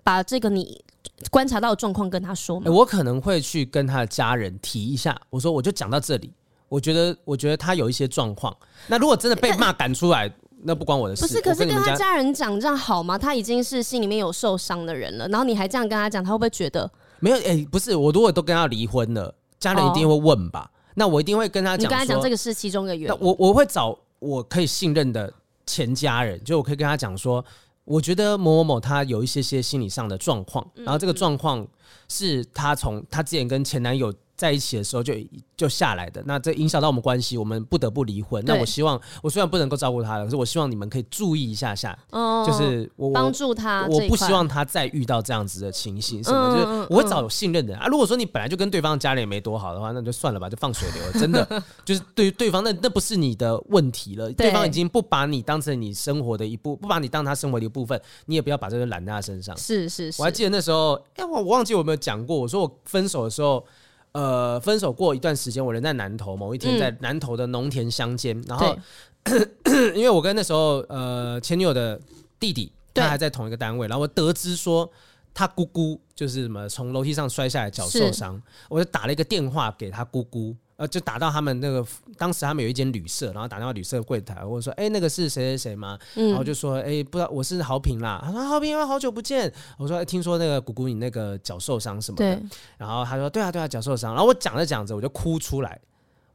把这个你观察到的状况跟他说吗？欸，我可能会去跟他的家人提一下，我说我就讲到这里，我觉得我觉得他有一些状况。那如果真的被骂赶出来，那不关我的事。不是，可是跟他家人讲这样好吗？他已经是心里面有受伤的人了，然后你还这样跟他讲，他会不会觉得没有？哎、欸，不是，我如果都跟他离婚了。家人一定会问吧？哦、那我一定会跟他讲。你跟他讲这个是其中一个原因。那我我会找我可以信任的前家人，就我可以跟他讲说，我觉得某某某他有一些些心理上的状况，然后这个状况是他从他之前跟前男友。在一起的时候就就下来的，那这影响到我们关系，我们不得不离婚。那我希望，我虽然不能够照顾他了，可是我希望你们可以注意一下下，哦、就是我帮助他。我不希望他再遇到这样子的情形，什么、嗯、就是我会找有信任的人、嗯、啊。如果说你本来就跟对方家里也没多好的话，那就算了吧，就放水流了。真的就是对于对方，那那不是你的问题了。对方已经不把你当成你生活的一部，不把你当他生活的一部分，你也不要把这个揽在他身上。是是是，我还记得那时候，哎、欸，我我忘记我有没有讲过，我说我分手的时候。呃，分手过一段时间，我人在南投，某一天在南投的农田乡间，嗯、然后 因为我跟那时候呃前女友的弟弟，他还在同一个单位，然后我得知说他姑姑就是什么从楼梯上摔下来脚受伤，我就打了一个电话给他姑姑。呃，就打到他们那个，当时他们有一间旅社，然后打电话旅社柜台，我说，哎、欸，那个是谁谁谁吗？嗯、然后就说，哎、欸，不知道，我是豪平啦。他说，豪平，好久不见。我说，欸、听说那个姑姑你那个脚受伤什么的。然后他说，对啊，对啊，脚受伤。然后我讲着讲着，我就哭出来。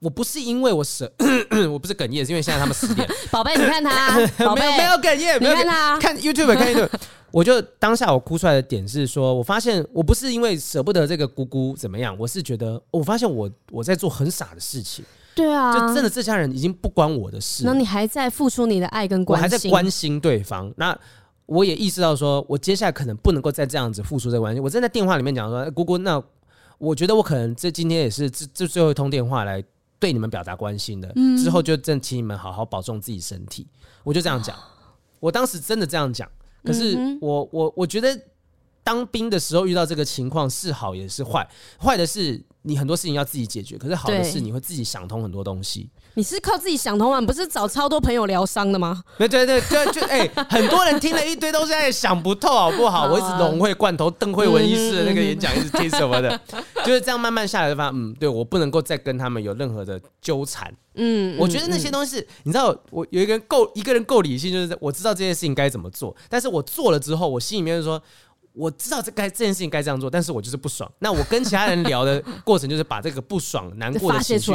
我不是因为我舍，我不是哽咽，是因为现在他们十点。宝贝，你看他，宝贝没有没有哽咽，没有看他，看 YouTube，看 YouTube。我就当下我哭出来的点是说，我发现我不是因为舍不得这个姑姑怎么样，我是觉得我发现我我在做很傻的事情。对啊，就真的这家人已经不关我的事。那你还在付出你的爱跟关心，我还在关心对方。那我也意识到说，我接下来可能不能够再这样子付出这个关系。我正在电话里面讲说，姑姑，那我觉得我可能这今天也是这这最后一通电话来。对你们表达关心的，嗯、之后就正请你们好好保重自己身体。我就这样讲，我当时真的这样讲。可是我我我觉得当兵的时候遇到这个情况是好也是坏，坏的是你很多事情要自己解决，可是好的是你会自己想通很多东西。你是靠自己想通吗？不是找超多朋友疗伤的吗？对对对对，就哎、欸，很多人听了一堆都是在想不透，好不好？好啊、我一直融会贯通邓慧文医师的那个演讲，一直听什么的，就是这样慢慢下来就发现，嗯，对我不能够再跟他们有任何的纠缠。嗯，我觉得那些东西，嗯、你知道，我有一个人够一个人够理性，就是我知道这件事情该怎么做，但是我做了之后，我心里面就说，我知道这该这件事情该这样做，但是我就是不爽。那我跟其他人聊的过程，就是把这个不爽、难过的情绪。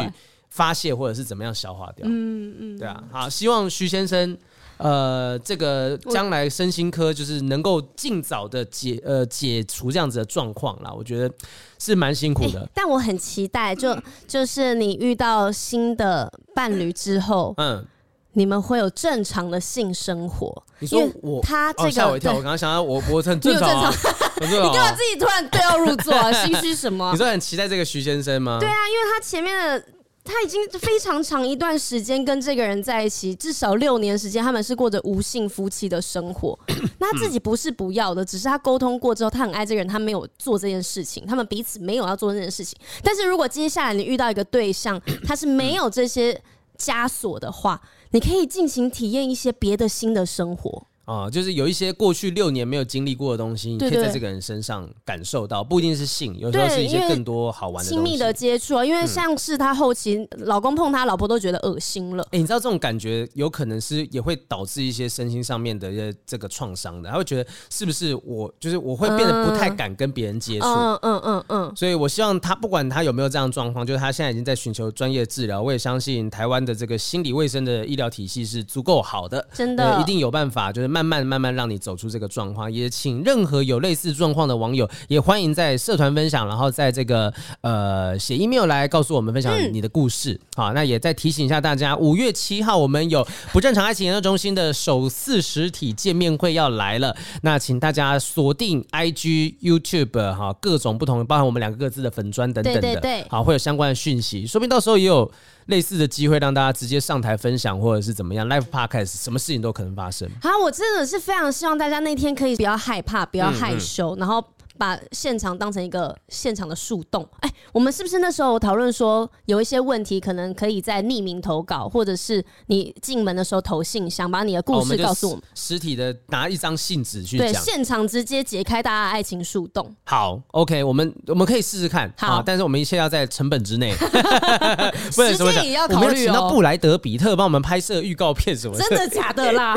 发泄或者是怎么样消化掉？嗯嗯，对啊，好，希望徐先生，呃，这个将来身心科就是能够尽早的解呃解除这样子的状况啦。我觉得是蛮辛苦的，欸，但我很期待，就就是你遇到新的伴侣之后，嗯，你们会有正常的性生活。你说我他这个吓，哦，我一跳，我刚刚想到我我很正常，啊，正常 你干嘛自己突然对号入座啊？心虚什么？你说很期待这个徐先生吗？对啊，因为他前面的。他已经非常长一段时间跟这个人在一起，至少六年时间，他们是过着无性夫妻的生活。那他自己不是不要的，只是他沟通过之后，他很爱这个人，他没有做这件事情，他们彼此没有要做这件事情。但是如果接下来你遇到一个对象，他是没有这些枷锁的话，你可以尽情体验一些别的新的生活。啊、哦，就是有一些过去六年没有经历过的东西，你可以在这个人身上感受到，不一定是性，有时候是一些更多好玩的亲密的接触啊。因为像是他后期、嗯、老公碰他老婆都觉得恶心了。哎、欸，你知道这种感觉有可能是也会导致一些身心上面的一些这个创伤的，他会觉得是不是我就是我会变得不太敢跟别人接触。嗯嗯嗯嗯。所以我希望他不管他有没有这样状况，就是他现在已经在寻求专业治疗。我也相信台湾的这个心理卫生的医疗体系是足够好的，真的，一定有办法，就是慢慢慢慢慢让你。走出这个状况，也请任何有类似状况的网友，也欢迎在社团分享，然后在这个呃写 email 来告诉我们分享你的故事。好、嗯，那也再提醒一下大家，五月七号我们有不正常爱情研究中心的首次实体见面会要来了，那请大家锁定 IG、YouTube 哈，各种不同，包含我们两个各自的粉砖等等的，对对对，好，会有相关的讯息，说不定到时候也有。类似的机会让大家直接上台分享，或者是怎么样，live podcast，什么事情都可能发生。好，我真的是非常希望大家那天可以不要害怕，不要害羞，嗯嗯然后。把现场当成一个现场的树洞，哎，我们是不是那时候讨论说有一些问题可能可以在匿名投稿，或者是你进门的时候投信箱，把你的故事告诉我们。实体的拿一张信纸去讲，对，现场直接解开大家的爱情树洞。好，OK，我们我们可以试试看，好，但是我们一切要在成本之内，不能说也要考虑哦。我们请到布莱德比特帮我们拍摄预告片什么？真的假的啦？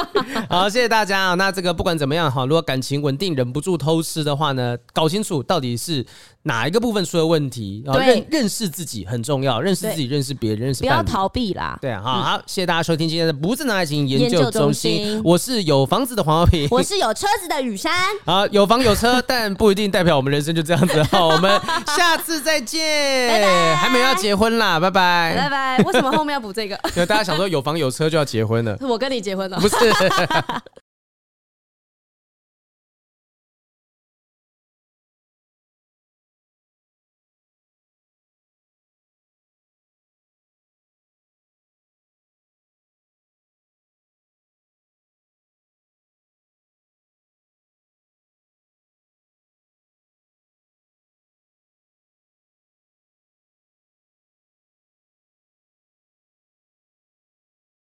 好，谢谢大家啊。那这个不管怎么样哈，如果感情稳定，忍不住偷吃的话。话呢，搞清楚到底是哪一个部分出了问题，然后认认识自己很重要，认识自己，认识别人，认识不要逃避啦。对啊，好，好，谢谢大家收听今天的不正常爱情研究中心，我是有房子的黄浩平，我是有车子的雨山。好，有房有车，但不一定代表我们人生就这样子。好，我们下次再见。拜拜。还没有要结婚啦，拜拜，拜拜。为什么后面要补这个？因为大家想说有房有车就要结婚了，我跟你结婚了，不是。